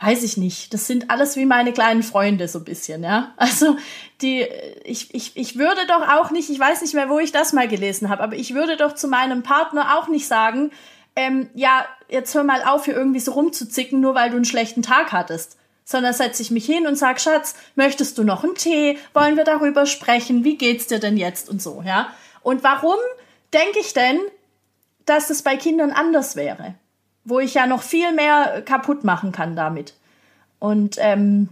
weiß ich nicht. Das sind alles wie meine kleinen Freunde so ein bisschen, ja. Also die, ich, ich, ich würde doch auch nicht, ich weiß nicht mehr, wo ich das mal gelesen habe, aber ich würde doch zu meinem Partner auch nicht sagen, ähm, ja, jetzt hör mal auf, hier irgendwie so rumzuzicken, nur weil du einen schlechten Tag hattest. Sondern setze ich mich hin und sag, Schatz, möchtest du noch einen Tee? Wollen wir darüber sprechen? Wie geht's dir denn jetzt? Und so, ja. Und warum denke ich denn, dass es bei Kindern anders wäre? Wo ich ja noch viel mehr kaputt machen kann damit. Und ähm,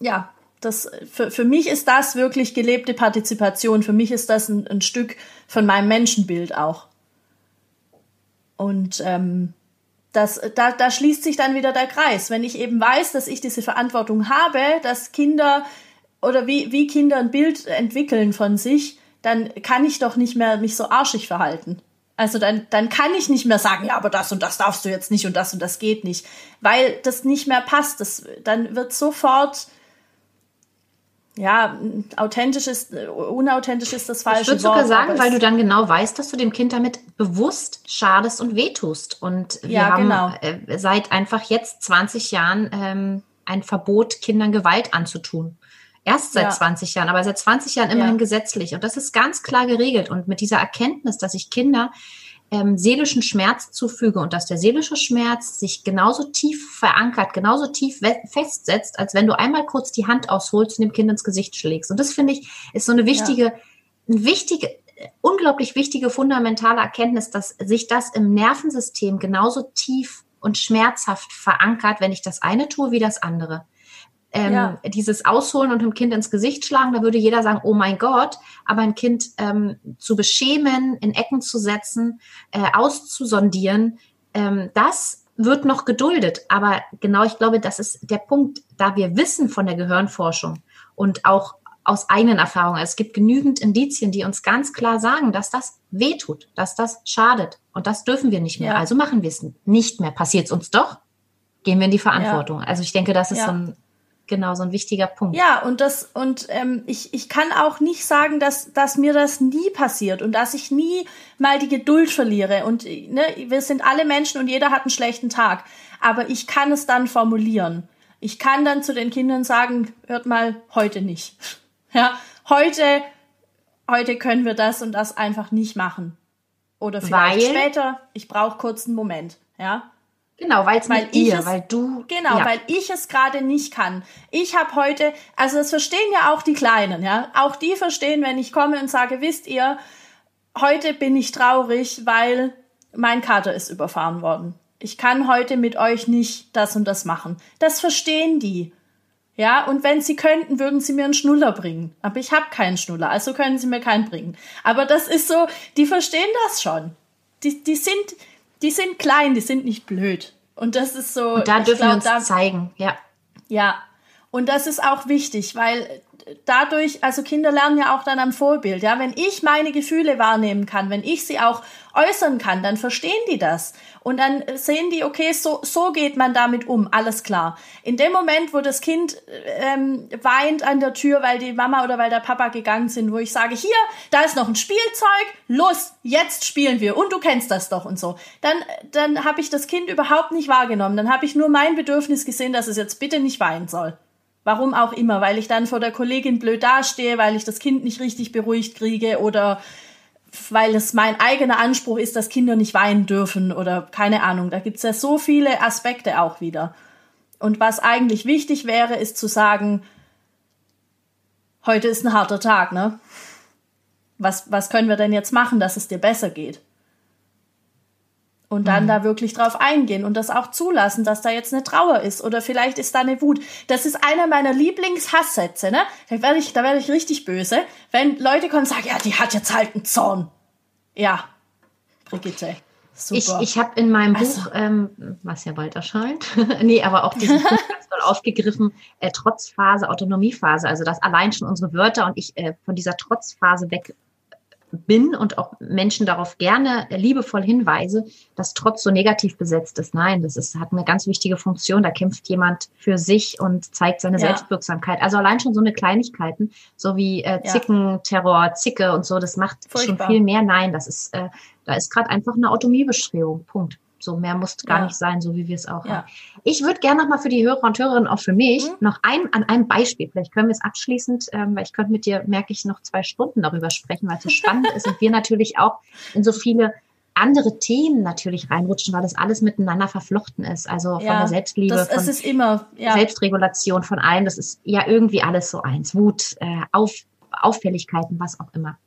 ja, das, für, für mich ist das wirklich gelebte Partizipation. Für mich ist das ein, ein Stück von meinem Menschenbild auch. Und ähm, das, da, da schließt sich dann wieder der Kreis. Wenn ich eben weiß, dass ich diese Verantwortung habe, dass Kinder oder wie, wie Kinder ein Bild entwickeln von sich, dann kann ich doch nicht mehr mich so arschig verhalten. Also dann, dann kann ich nicht mehr sagen, ja, aber das und das darfst du jetzt nicht und das und das geht nicht, weil das nicht mehr passt. Das, dann wird sofort, ja, authentisch ist, unauthentisch ist das falsche ich Wort. Ich würde sogar sagen, weil du dann genau weißt, dass du dem Kind damit bewusst schadest und wehtust. Und wir ja, haben genau. äh, seit einfach jetzt 20 Jahren ähm, ein Verbot, Kindern Gewalt anzutun. Erst seit ja. 20 Jahren, aber seit 20 Jahren immerhin ja. gesetzlich. Und das ist ganz klar geregelt. Und mit dieser Erkenntnis, dass ich Kinder ähm, seelischen Schmerz zufüge und dass der seelische Schmerz sich genauso tief verankert, genauso tief festsetzt, als wenn du einmal kurz die Hand ausholst und dem Kind ins Gesicht schlägst. Und das finde ich ist so eine wichtige, ja. eine wichtige, unglaublich wichtige fundamentale Erkenntnis, dass sich das im Nervensystem genauso tief und schmerzhaft verankert, wenn ich das eine tue wie das andere ähm, ja. dieses Ausholen und dem Kind ins Gesicht schlagen, da würde jeder sagen, oh mein Gott, aber ein Kind ähm, zu beschämen, in Ecken zu setzen, äh, auszusondieren, ähm, das wird noch geduldet. Aber genau, ich glaube, das ist der Punkt, da wir wissen von der Gehirnforschung und auch aus eigenen Erfahrungen, es gibt genügend Indizien, die uns ganz klar sagen, dass das wehtut, dass das schadet. Und das dürfen wir nicht mehr. Ja. Also machen wir es nicht mehr. Passiert es uns doch, gehen wir in die Verantwortung. Ja. Also ich denke, das ist so ein genau so ein wichtiger Punkt. Ja, und das und ähm, ich, ich kann auch nicht sagen, dass, dass mir das nie passiert und dass ich nie mal die Geduld verliere. Und ne, wir sind alle Menschen und jeder hat einen schlechten Tag. Aber ich kann es dann formulieren. Ich kann dann zu den Kindern sagen, hört mal, heute nicht. Ja, heute, heute können wir das und das einfach nicht machen. Oder vielleicht Weil? später, ich brauche kurz einen Moment. Ja. Genau, weil's weil dir, es, weil du. Genau, ja. weil ich es gerade nicht kann. Ich habe heute, also das verstehen ja auch die Kleinen, ja. Auch die verstehen, wenn ich komme und sage, wisst ihr, heute bin ich traurig, weil mein Kater ist überfahren worden. Ich kann heute mit euch nicht das und das machen. Das verstehen die. Ja, und wenn sie könnten, würden sie mir einen Schnuller bringen. Aber ich habe keinen Schnuller, also können sie mir keinen bringen. Aber das ist so, die verstehen das schon. Die, die sind, die sind klein, die sind nicht blöd. Und das ist so. Und da dürfen glaub, wir uns da, zeigen, ja. Ja. Und das ist auch wichtig, weil dadurch, also Kinder lernen ja auch dann am Vorbild, ja. Wenn ich meine Gefühle wahrnehmen kann, wenn ich sie auch äußern kann, dann verstehen die das. Und dann sehen die, okay, so, so geht man damit um, alles klar. In dem Moment, wo das Kind ähm, weint an der Tür, weil die Mama oder weil der Papa gegangen sind, wo ich sage, hier, da ist noch ein Spielzeug, los, jetzt spielen wir und du kennst das doch und so, dann, dann habe ich das Kind überhaupt nicht wahrgenommen. Dann habe ich nur mein Bedürfnis gesehen, dass es jetzt bitte nicht weinen soll. Warum auch immer, weil ich dann vor der Kollegin blöd dastehe, weil ich das Kind nicht richtig beruhigt kriege oder weil es mein eigener Anspruch ist, dass Kinder nicht weinen dürfen oder keine Ahnung. Da gibt's ja so viele Aspekte auch wieder. Und was eigentlich wichtig wäre, ist zu sagen, heute ist ein harter Tag, ne? Was, was können wir denn jetzt machen, dass es dir besser geht? Und dann mhm. da wirklich drauf eingehen und das auch zulassen, dass da jetzt eine Trauer ist oder vielleicht ist da eine Wut. Das ist einer meiner Lieblingshassätze, ne? Da werde ich, da werde ich richtig böse, wenn Leute kommen und sagen, ja, die hat jetzt halt einen Zorn. Ja, Brigitte. Super. Ich, ich habe in meinem also. Buch, ähm, was ja bald erscheint, nee, aber auch diesen Punkt ganz toll aufgegriffen, äh, Trotzphase, Autonomiephase, also dass allein schon unsere Wörter und ich äh, von dieser Trotzphase weg bin und auch Menschen darauf gerne liebevoll hinweise, dass trotz so negativ besetzt ist. Nein, das ist, hat eine ganz wichtige Funktion. Da kämpft jemand für sich und zeigt seine ja. Selbstwirksamkeit. Also allein schon so eine Kleinigkeiten, so wie äh, Zickenterror, Zicke und so, das macht Furchtbar. schon viel mehr. Nein, das ist, äh, da ist gerade einfach eine Automiebestrebung. Punkt. So mehr muss gar ja. nicht sein, so wie wir es auch ja. haben. Ich würde gerne noch mal für die Hörer und Hörerinnen, auch für mich, mhm. noch ein, an einem Beispiel, vielleicht können wir es abschließend, ähm, weil ich könnte mit dir, merke ich, noch zwei Stunden darüber sprechen, weil es so spannend ist und wir natürlich auch in so viele andere Themen natürlich reinrutschen, weil das alles miteinander verflochten ist. Also ja, von der Selbstliebe, das, von ist immer, ja. Selbstregulation, von allem. Das ist ja irgendwie alles so eins. Wut, äh, Auf, Auffälligkeiten, was auch immer.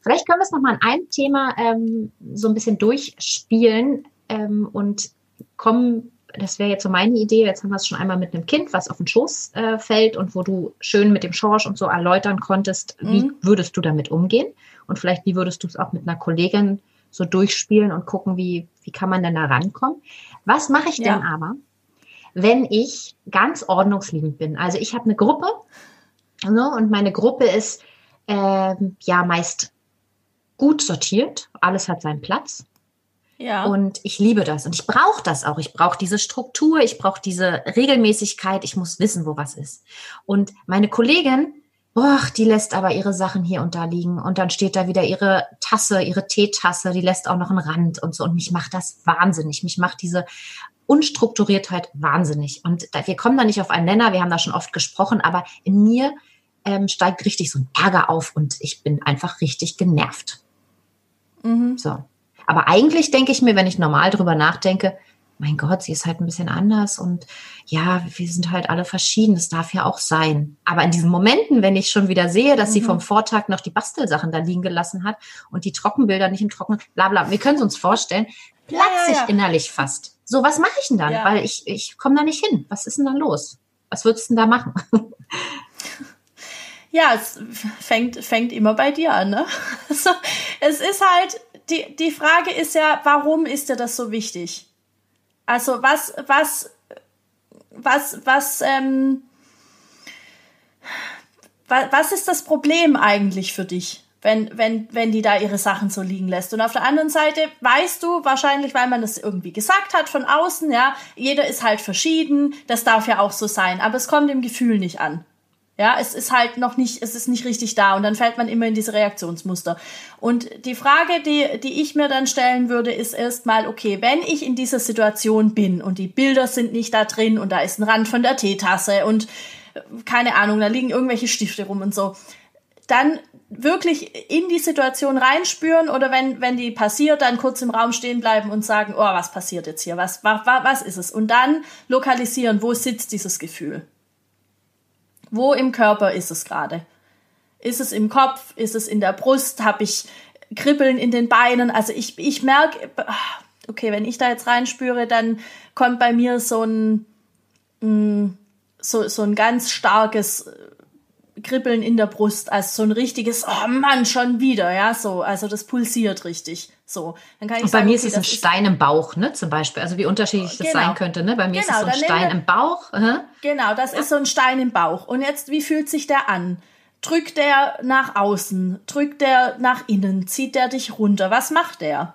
Vielleicht können wir es nochmal an einem Thema ähm, so ein bisschen durchspielen, ähm, und kommen, das wäre jetzt so meine Idee, jetzt haben wir es schon einmal mit einem Kind, was auf den Schoß äh, fällt und wo du schön mit dem Schorsch und so erläutern konntest, mhm. wie würdest du damit umgehen? Und vielleicht, wie würdest du es auch mit einer Kollegin so durchspielen und gucken, wie, wie kann man denn da rankommen? Was mache ich ja. denn aber, wenn ich ganz ordnungsliebend bin? Also ich habe eine Gruppe ne, und meine Gruppe ist äh, ja meist gut sortiert, alles hat seinen Platz. Ja. Und ich liebe das und ich brauche das auch. Ich brauche diese Struktur, ich brauche diese Regelmäßigkeit, ich muss wissen, wo was ist. Und meine Kollegin, boah, die lässt aber ihre Sachen hier und da liegen und dann steht da wieder ihre Tasse, ihre Teetasse, die lässt auch noch einen Rand und so und mich macht das wahnsinnig. Mich macht diese Unstrukturiertheit wahnsinnig. Und da, wir kommen da nicht auf einen Nenner, wir haben da schon oft gesprochen, aber in mir ähm, steigt richtig so ein Ärger auf und ich bin einfach richtig genervt. Mhm. So. Aber eigentlich denke ich mir, wenn ich normal drüber nachdenke, mein Gott, sie ist halt ein bisschen anders und ja, wir sind halt alle verschieden, das darf ja auch sein. Aber in diesen Momenten, wenn ich schon wieder sehe, dass mhm. sie vom Vortag noch die Bastelsachen da liegen gelassen hat und die Trockenbilder nicht im Trockenen, bla bla, wir können es uns vorstellen, platze ja, ja, ja. ich innerlich fast. So, was mache ich denn dann? Weil ich, ich komme da nicht hin. Was ist denn da los? Was würdest du denn da machen? Ja, es fängt, fängt immer bei dir an. Ne? Also, es ist halt, die, die Frage ist ja, warum ist dir das so wichtig? Also was, was, was, was, ähm, was, was ist das Problem eigentlich für dich? wenn, wenn, wenn die da ihre Sachen so liegen lässt. Und auf der anderen Seite weißt du wahrscheinlich, weil man das irgendwie gesagt hat von außen, ja, jeder ist halt verschieden, das darf ja auch so sein, aber es kommt im Gefühl nicht an. Ja, es ist halt noch nicht, es ist nicht richtig da und dann fällt man immer in diese Reaktionsmuster. Und die Frage, die, die ich mir dann stellen würde, ist erstmal, okay, wenn ich in dieser Situation bin und die Bilder sind nicht da drin und da ist ein Rand von der Teetasse und äh, keine Ahnung, da liegen irgendwelche Stifte rum und so, dann wirklich in die Situation reinspüren oder wenn, wenn die passiert, dann kurz im Raum stehen bleiben und sagen, oh, was passiert jetzt hier? Was, was, was ist es? Und dann lokalisieren, wo sitzt dieses Gefühl? Wo im Körper ist es gerade? Ist es im Kopf? Ist es in der Brust? Habe ich Kribbeln in den Beinen? Also ich, ich merke, okay, wenn ich da jetzt reinspüre, dann kommt bei mir so ein, mm, so, so ein ganz starkes Kribbeln in der Brust, als so ein richtiges, oh Mann, schon wieder, ja, so, also das pulsiert richtig, so. Dann kann ich Und bei sagen, mir okay, ist es ein Stein im Bauch, ne, zum Beispiel, also wie unterschiedlich das genau. sein könnte, ne, bei mir genau, ist es so ein Stein im Bauch. Uh Genau, das ja. ist so ein Stein im Bauch. Und jetzt, wie fühlt sich der an? Drückt der nach außen? Drückt der nach innen? Zieht der dich runter? Was macht der?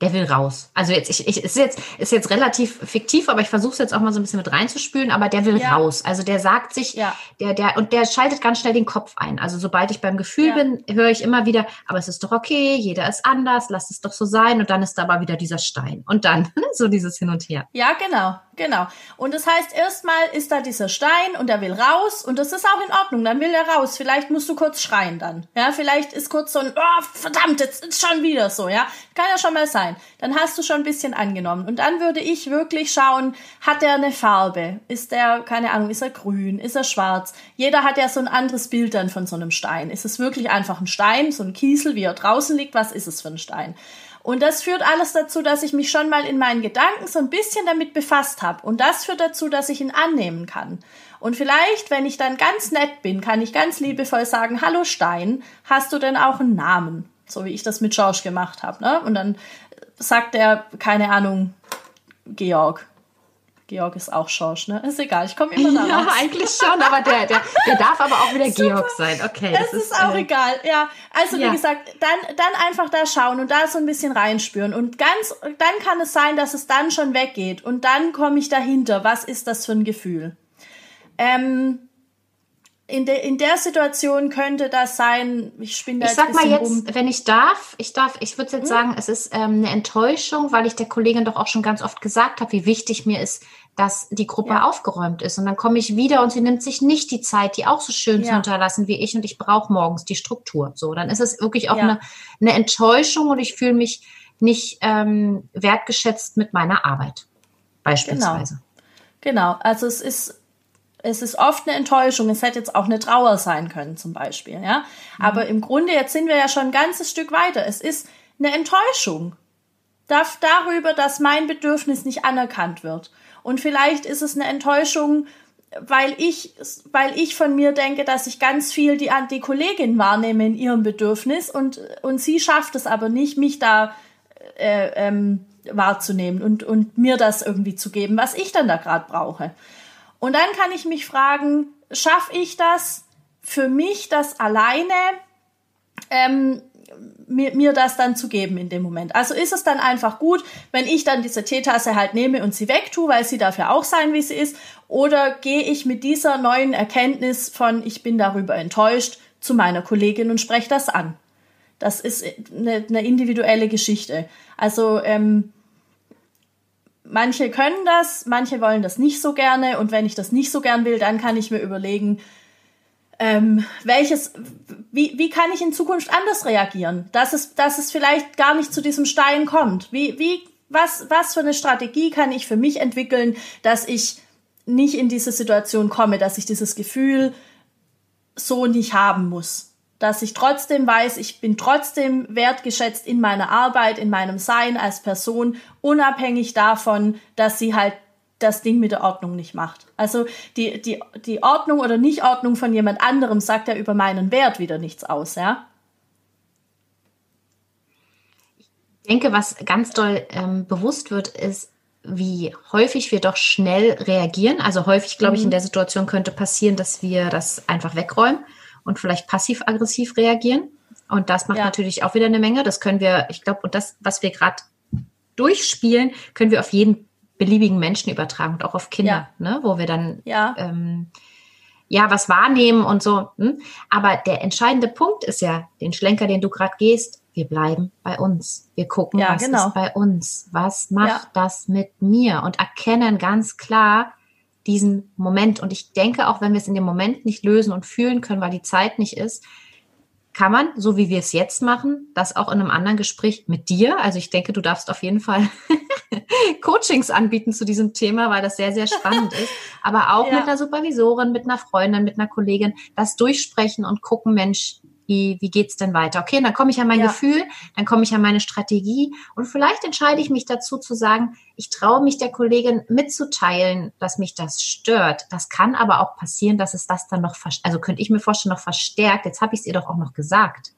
Der will raus. Also jetzt, ich, ich ist jetzt, ist jetzt relativ fiktiv, aber ich versuche es jetzt auch mal so ein bisschen mit reinzuspülen, aber der will ja. raus. Also der sagt sich, ja. der, der, und der schaltet ganz schnell den Kopf ein. Also sobald ich beim Gefühl ja. bin, höre ich immer wieder, aber es ist doch okay, jeder ist anders, lass es doch so sein. Und dann ist da aber wieder dieser Stein. Und dann so dieses Hin und Her. Ja, genau. Genau. Und das heißt, erstmal ist da dieser Stein und er will raus und das ist auch in Ordnung. Dann will er raus. Vielleicht musst du kurz schreien dann. Ja, vielleicht ist kurz so ein, oh, verdammt, jetzt ist schon wieder so, ja. Kann ja schon mal sein. Dann hast du schon ein bisschen angenommen. Und dann würde ich wirklich schauen, hat er eine Farbe? Ist der, keine Ahnung, ist er grün? Ist er schwarz? Jeder hat ja so ein anderes Bild dann von so einem Stein. Ist es wirklich einfach ein Stein, so ein Kiesel, wie er draußen liegt? Was ist es für ein Stein? Und das führt alles dazu, dass ich mich schon mal in meinen Gedanken so ein bisschen damit befasst habe. Und das führt dazu, dass ich ihn annehmen kann. Und vielleicht, wenn ich dann ganz nett bin, kann ich ganz liebevoll sagen, hallo Stein, hast du denn auch einen Namen? So wie ich das mit George gemacht habe. Ne? Und dann sagt er, keine Ahnung, Georg. Georg ist auch Schorsch, ne? Ist egal, ich komme immer da Ja, eigentlich schon, aber der, der, der darf aber auch wieder Georg sein. Okay. Das es ist, ist auch äh, egal, ja. Also ja. wie gesagt, dann, dann einfach da schauen und da so ein bisschen reinspüren. Und ganz, dann kann es sein, dass es dann schon weggeht. Und dann komme ich dahinter. Was ist das für ein Gefühl? Ähm, in, de, in der Situation könnte das sein, ich spinne da Ich sag mal jetzt, um. wenn ich darf, ich darf, ich würde jetzt hm? sagen, es ist ähm, eine Enttäuschung, weil ich der Kollegin doch auch schon ganz oft gesagt habe, wie wichtig mir ist, dass die Gruppe ja. aufgeräumt ist. Und dann komme ich wieder und sie nimmt sich nicht die Zeit, die auch so schön ja. zu hinterlassen wie ich und ich brauche morgens die Struktur. So, dann ist es wirklich auch ja. eine, eine Enttäuschung und ich fühle mich nicht ähm, wertgeschätzt mit meiner Arbeit. Beispielsweise. Genau. genau. Also es ist es ist oft eine Enttäuschung. Es hätte jetzt auch eine Trauer sein können, zum Beispiel, ja. Mhm. Aber im Grunde, jetzt sind wir ja schon ein ganzes Stück weiter. Es ist eine Enttäuschung. Darf darüber, dass mein Bedürfnis nicht anerkannt wird. Und vielleicht ist es eine Enttäuschung, weil ich, weil ich von mir denke, dass ich ganz viel die, die Kollegin wahrnehme in ihrem Bedürfnis und, und sie schafft es aber nicht, mich da äh, ähm, wahrzunehmen und, und mir das irgendwie zu geben, was ich dann da gerade brauche. Und dann kann ich mich fragen, schaffe ich das für mich, das alleine ähm, mir, mir das dann zu geben in dem Moment. Also ist es dann einfach gut, wenn ich dann diese Teetasse halt nehme und sie wegtue, weil sie darf ja auch sein, wie sie ist, oder gehe ich mit dieser neuen Erkenntnis von ich bin darüber enttäuscht zu meiner Kollegin und spreche das an. Das ist eine, eine individuelle Geschichte. Also ähm, manche können das, manche wollen das nicht so gerne und wenn ich das nicht so gern will, dann kann ich mir überlegen, ähm, welches, wie, wie kann ich in Zukunft anders reagieren, dass es, dass es vielleicht gar nicht zu diesem Stein kommt. Wie, wie, was, was für eine Strategie kann ich für mich entwickeln, dass ich nicht in diese Situation komme, dass ich dieses Gefühl so nicht haben muss dass ich trotzdem weiß, ich bin trotzdem wertgeschätzt in meiner Arbeit, in meinem Sein als Person, unabhängig davon, dass sie halt das Ding mit der Ordnung nicht macht. Also die, die, die Ordnung oder Nichtordnung von jemand anderem sagt ja über meinen Wert wieder nichts aus, ja. Ich denke, was ganz doll ähm, bewusst wird, ist, wie häufig wir doch schnell reagieren. Also häufig, glaube ich, in mhm. der Situation könnte passieren, dass wir das einfach wegräumen und vielleicht passiv-aggressiv reagieren. Und das macht ja. natürlich auch wieder eine Menge. Das können wir, ich glaube, und das, was wir gerade durchspielen, können wir auf jeden beliebigen Menschen übertragen und auch auf Kinder, ja. ne? wo wir dann ja. Ähm, ja was wahrnehmen und so. Hm? Aber der entscheidende Punkt ist ja, den Schlenker, den du gerade gehst, wir bleiben bei uns. Wir gucken, ja, was genau. ist bei uns. Was macht das mit mir? Und erkennen ganz klar, diesen Moment. Und ich denke, auch wenn wir es in dem Moment nicht lösen und fühlen können, weil die Zeit nicht ist, kann man, so wie wir es jetzt machen, das auch in einem anderen Gespräch mit dir. Also ich denke, du darfst auf jeden Fall Coachings anbieten zu diesem Thema, weil das sehr, sehr spannend ist. Aber auch ja. mit einer Supervisorin, mit einer Freundin, mit einer Kollegin, das durchsprechen und gucken, Mensch, wie, wie geht's denn weiter? Okay, dann komme ich an mein ja. Gefühl, dann komme ich an meine Strategie und vielleicht entscheide ich mich dazu zu sagen, ich traue mich der Kollegin mitzuteilen, dass mich das stört. Das kann aber auch passieren, dass es das dann noch, also könnte ich mir vorstellen, noch verstärkt. Jetzt habe ich es ihr doch auch noch gesagt.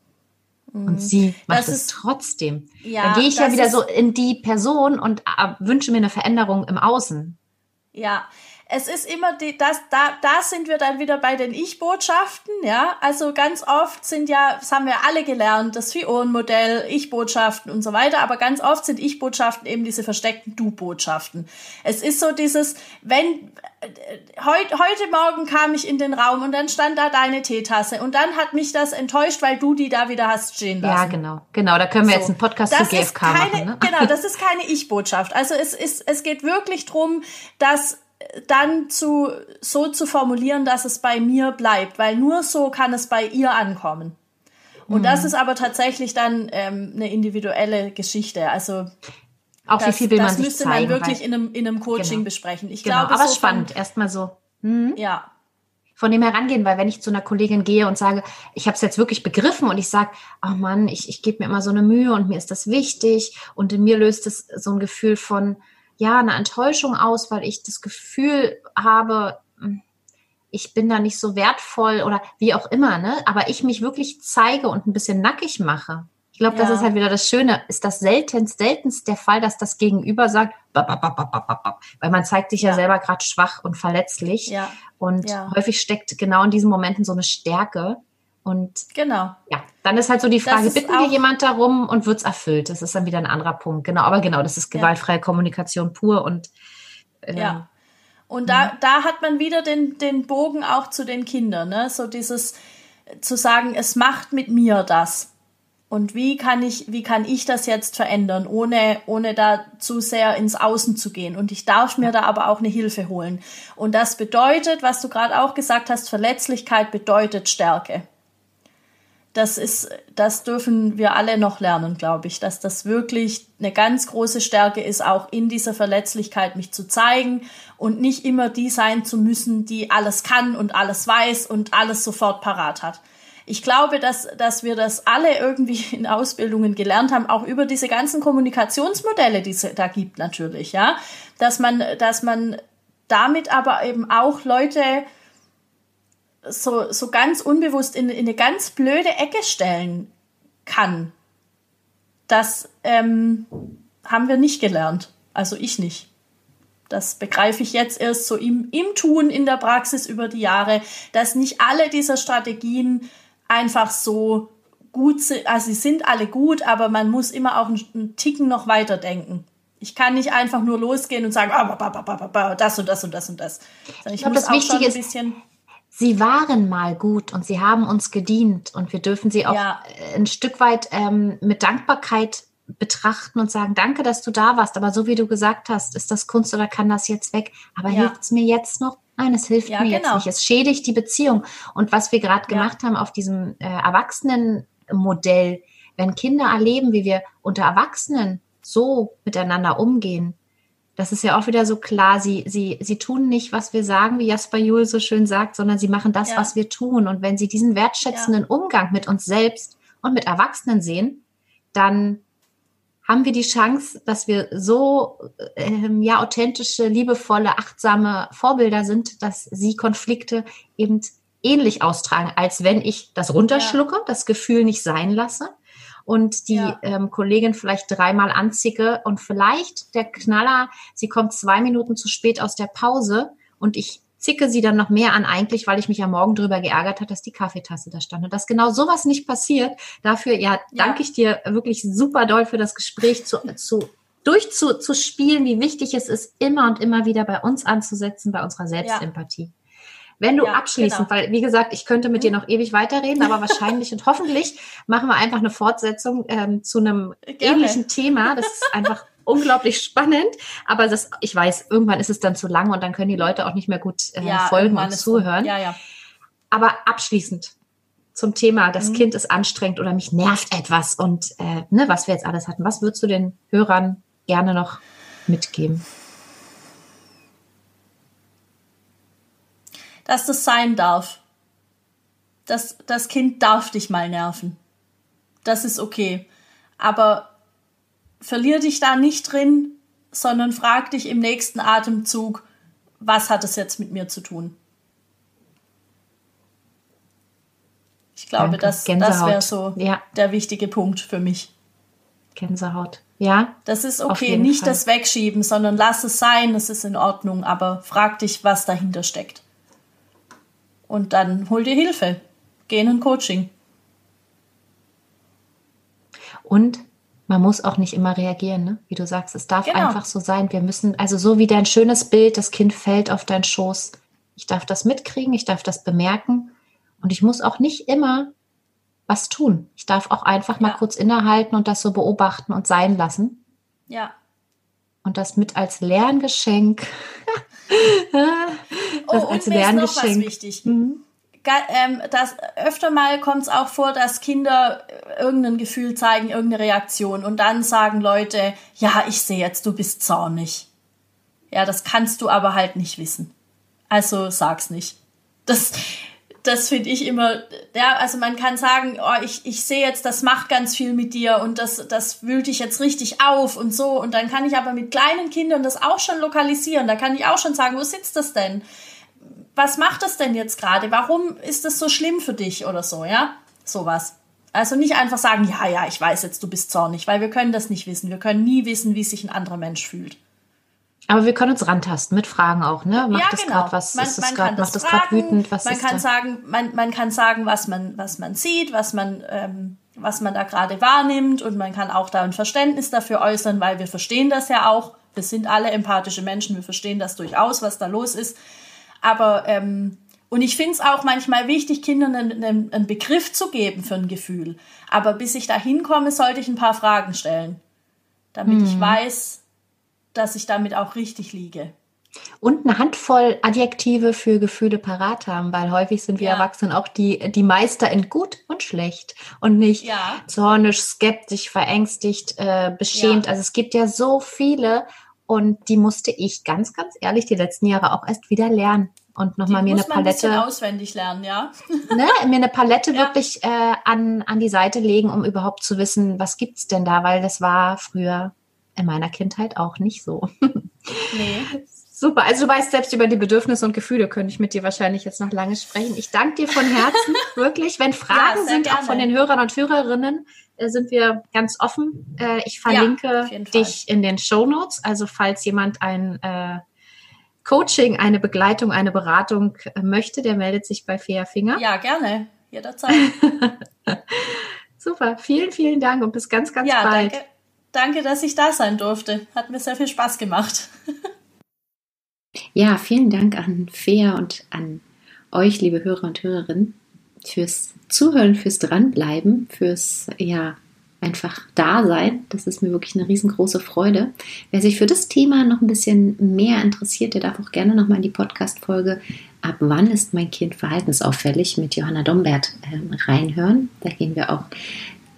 Und mhm. sie macht es trotzdem. Ja, dann gehe ich ja wieder so in die Person und äh, wünsche mir eine Veränderung im Außen. Ja, es ist immer die, das, da, da sind wir dann wieder bei den Ich-Botschaften, ja. Also ganz oft sind ja, das haben wir alle gelernt, das Vion-Modell, Ich-Botschaften und so weiter, aber ganz oft sind Ich-Botschaften eben diese versteckten Du-Botschaften. Es ist so dieses, wenn, heute, heute Morgen kam ich in den Raum und dann stand da deine Teetasse und dann hat mich das enttäuscht, weil du die da wieder hast stehen lassen. Ja, genau, genau, da können wir so. jetzt einen Podcast das zu GFK keine, machen. Ne? Genau, das ist keine Ich-Botschaft. Also es ist, es geht wirklich drum, dass dann zu, so zu formulieren, dass es bei mir bleibt, weil nur so kann es bei ihr ankommen. Und mhm. das ist aber tatsächlich dann ähm, eine individuelle Geschichte. Also auch das, wie viel will man sich müsste man wirklich in einem, in einem Coaching genau. besprechen. Ich genau. glaube, aber so spannend, erstmal so. Mhm. Ja. Von dem herangehen, weil wenn ich zu einer Kollegin gehe und sage, ich habe es jetzt wirklich begriffen und ich sage, oh Mann, ich, ich gebe mir immer so eine Mühe und mir ist das wichtig und in mir löst es so ein Gefühl von, ja, eine Enttäuschung aus, weil ich das Gefühl habe, hm, ich bin da nicht so wertvoll oder wie auch immer, ne? Aber ich mich wirklich zeige und ein bisschen nackig mache. glaube, ja. das ist halt wieder das Schöne. Ist das seltenst, seltenst der Fall, dass das Gegenüber sagt, bap, bap, bap, weil man zeigt sich ja, ja selber gerade schwach und verletzlich. Ja. Und häufig steckt genau in diesen Momenten so eine Stärke. Und genau. Ja, dann ist halt so die Frage, bitten wir jemand darum und wird es erfüllt? Das ist dann wieder ein anderer Punkt. Genau, aber genau, das ist gewaltfreie Kommunikation pur und äh, ja. Und da, mhm. da hat man wieder den, den Bogen auch zu den Kindern, ne? So dieses zu sagen, es macht mit mir das. Und wie kann ich, wie kann ich das jetzt verändern, ohne, ohne da zu sehr ins Außen zu gehen? Und ich darf mir da aber auch eine Hilfe holen. Und das bedeutet, was du gerade auch gesagt hast, Verletzlichkeit bedeutet Stärke das ist, das dürfen wir alle noch lernen, glaube ich, dass das wirklich eine ganz große Stärke ist, auch in dieser Verletzlichkeit mich zu zeigen und nicht immer die sein zu müssen, die alles kann und alles weiß und alles sofort parat hat. Ich glaube, dass, dass wir das alle irgendwie in Ausbildungen gelernt haben, auch über diese ganzen Kommunikationsmodelle, die es da gibt natürlich, ja, dass man, dass man damit aber eben auch Leute so, so ganz unbewusst in, in eine ganz blöde Ecke stellen kann. Das ähm, haben wir nicht gelernt. Also ich nicht. Das begreife ich jetzt erst so im, im Tun in der Praxis über die Jahre, dass nicht alle dieser Strategien einfach so gut sind. Also sie sind alle gut, aber man muss immer auch einen, einen Ticken noch weiter denken. Ich kann nicht einfach nur losgehen und sagen, ah, das und das und das und das. Ich, ich glaube, das Wichtige ist, sie waren mal gut und sie haben uns gedient und wir dürfen sie auch ja. ein Stück weit ähm, mit Dankbarkeit betrachten und sagen, danke, dass du da warst. Aber so wie du gesagt hast, ist das Kunst oder kann das jetzt weg? Aber ja. hilft es mir jetzt noch? Nein, es hilft ja, mir genau. jetzt nicht. Es schädigt die Beziehung. Und was wir gerade gemacht haben auf diesem äh, Erwachsenenmodell, wenn Kinder erleben, wie wir unter Erwachsenen so miteinander umgehen, das ist ja auch wieder so klar, sie, sie, sie tun nicht, was wir sagen, wie Jasper Juhl so schön sagt, sondern sie machen das, ja. was wir tun. Und wenn sie diesen wertschätzenden ja. Umgang mit uns selbst und mit Erwachsenen sehen, dann haben wir die Chance, dass wir so ähm, ja authentische, liebevolle, achtsame Vorbilder sind, dass sie Konflikte eben ähnlich austragen, als wenn ich das runterschlucke, ja. das Gefühl nicht sein lasse und die ja. ähm, Kollegin vielleicht dreimal anzicke und vielleicht der Knaller, sie kommt zwei Minuten zu spät aus der Pause und ich zicke sie dann noch mehr an eigentlich, weil ich mich am Morgen darüber geärgert hat, dass die Kaffeetasse da stand. Und dass genau sowas nicht passiert, dafür ja, ja. danke ich dir wirklich super doll für das Gespräch zu, zu durchzuspielen, wie wichtig es ist, immer und immer wieder bei uns anzusetzen, bei unserer Selbstempathie. Ja. Wenn du ja, abschließend, genau. weil wie gesagt, ich könnte mit dir mhm. noch ewig weiterreden, aber wahrscheinlich und hoffentlich machen wir einfach eine Fortsetzung ähm, zu einem Gerne. ähnlichen Thema. Das ist einfach unglaublich spannend, aber das, ich weiß, irgendwann ist es dann zu lang und dann können die Leute auch nicht mehr gut äh, ja, folgen und zuhören. Ja, ja. Aber abschließend zum Thema, das mhm. Kind ist anstrengend oder mich nervt etwas und äh, ne, was wir jetzt alles hatten. Was würdest du den Hörern gerne noch mitgeben? Dass das sein darf. Das, das Kind darf dich mal nerven. Das ist okay. Aber verlier dich da nicht drin, sondern frag dich im nächsten Atemzug, was hat es jetzt mit mir zu tun? Ich glaube, Danke. das, das wäre so ja. der wichtige Punkt für mich. Gänsehaut. Ja. Das ist okay. Nicht Fall. das Wegschieben, sondern lass es sein, es ist in Ordnung, aber frag dich, was dahinter steckt. Und dann hol dir Hilfe. Geh in ein Coaching. Und man muss auch nicht immer reagieren, ne? wie du sagst. Es darf genau. einfach so sein. Wir müssen, also so wie dein schönes Bild, das Kind fällt auf deinen Schoß. Ich darf das mitkriegen, ich darf das bemerken. Und ich muss auch nicht immer was tun. Ich darf auch einfach ja. mal kurz innehalten und das so beobachten und sein lassen. Ja. Und das mit als Lerngeschenk oh, und mir ist noch was wichtig. Mhm. Ähm, das, öfter mal kommt es auch vor, dass Kinder äh, irgendein Gefühl zeigen, irgendeine Reaktion und dann sagen Leute, ja, ich sehe jetzt, du bist zornig. Ja, das kannst du aber halt nicht wissen. Also sag's nicht. Das, das finde ich immer, ja, also man kann sagen, oh, ich, ich sehe jetzt, das macht ganz viel mit dir und das, das wühlt dich jetzt richtig auf und so. Und dann kann ich aber mit kleinen Kindern das auch schon lokalisieren. Da kann ich auch schon sagen, wo sitzt das denn? Was macht das denn jetzt gerade? Warum ist das so schlimm für dich oder so, ja? Sowas. Also nicht einfach sagen, ja, ja, ich weiß jetzt, du bist zornig, weil wir können das nicht wissen. Wir können nie wissen, wie sich ein anderer Mensch fühlt. Aber wir können uns rantasten mit Fragen auch, ne? Macht ja, das genau. gerade was? Man, ist man grad, macht das gerade wütend? Was man ist kann da? sagen, man, man kann sagen, was man, was man sieht, was man, ähm, was man da gerade wahrnimmt und man kann auch da ein Verständnis dafür äußern, weil wir verstehen das ja auch. Wir sind alle empathische Menschen, wir verstehen das durchaus, was da los ist. Aber ähm, und ich finde es auch manchmal wichtig, Kindern einen, einen, einen Begriff zu geben für ein Gefühl. Aber bis ich da hinkomme, sollte ich ein paar Fragen stellen, damit ich weiß, dass ich damit auch richtig liege. Und eine Handvoll Adjektive für Gefühle parat haben, weil häufig sind wir Ja. Erwachsenen auch die, die Meister in gut und schlecht und nicht Ja. zornisch, skeptisch, verängstigt, äh, beschämt. Ja. Also es gibt ja so viele und die musste ich ganz, ganz ehrlich die letzten Jahre auch erst wieder lernen und nochmal mir eine muss man ein Palette, auswendig lernen, ja. ne, mir eine Palette wirklich äh, an, an die Seite legen, um überhaupt zu wissen, was gibt's denn da, weil das war früher in meiner Kindheit auch nicht so. Nee. Super, also du weißt selbst über die Bedürfnisse und Gefühle, könnte ich mit dir wahrscheinlich jetzt noch lange sprechen. Ich danke dir von Herzen, wirklich. Wenn Fragen Ja, sind, auch gerne. von den Hörern und Hörerinnen, äh, sind wir ganz offen. Äh, ich verlinke Fall. dich in den Show Notes. Also falls jemand ein äh, Coaching, eine Begleitung, eine Beratung äh, möchte, der meldet sich bei Fair Finger. Ja, gerne. Jederzeit. Super, vielen, vielen Dank und bis ganz, ganz Ja, bald. danke. Danke, dass ich da sein durfte. Hat mir sehr viel Spaß gemacht. Ja, vielen Dank an Fea und an euch, liebe Hörer und Hörerinnen, fürs Zuhören, fürs Dranbleiben, fürs ja einfach Dasein. Das ist mir wirklich eine riesengroße Freude. Wer sich für das Thema noch ein bisschen mehr interessiert, der darf auch gerne noch mal in die Podcast-Folge Ab wann ist mein Kind verhaltensauffällig mit Johanna Dombert ähm, reinhören. Da gehen wir auch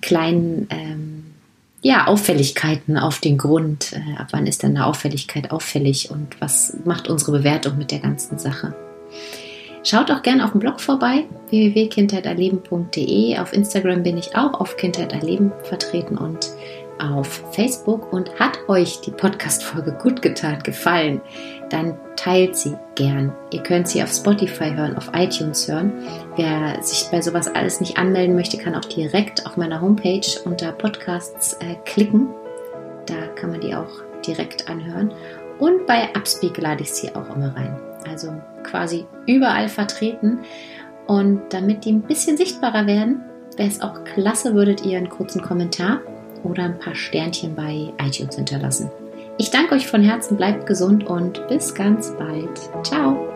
kleinen ähm, ja, Auffälligkeiten auf den Grund. Äh, ab wann ist denn eine Auffälligkeit auffällig und was macht unsere Bewertung mit der ganzen Sache? Schaut auch gerne auf dem Blog vorbei, www.kindheiterleben.de. Auf Instagram bin ich auch auf Kindheit erleben vertreten und auf Facebook. Und hat euch die Podcast-Folge gut getan, gefallen, dann teilt sie gern. Ihr könnt sie auf Spotify hören, auf iTunes hören. Wer sich bei sowas alles nicht anmelden möchte, kann auch direkt auf meiner Homepage unter Podcasts äh, klicken. Da kann man die auch direkt anhören. Und bei Upspeak lade ich sie auch immer rein. Also quasi überall vertreten. Und damit die ein bisschen sichtbarer werden, wäre es auch klasse, würdet ihr einen kurzen Kommentar oder ein paar Sternchen bei iTunes hinterlassen. Ich danke euch von Herzen, bleibt gesund und bis ganz bald. Ciao!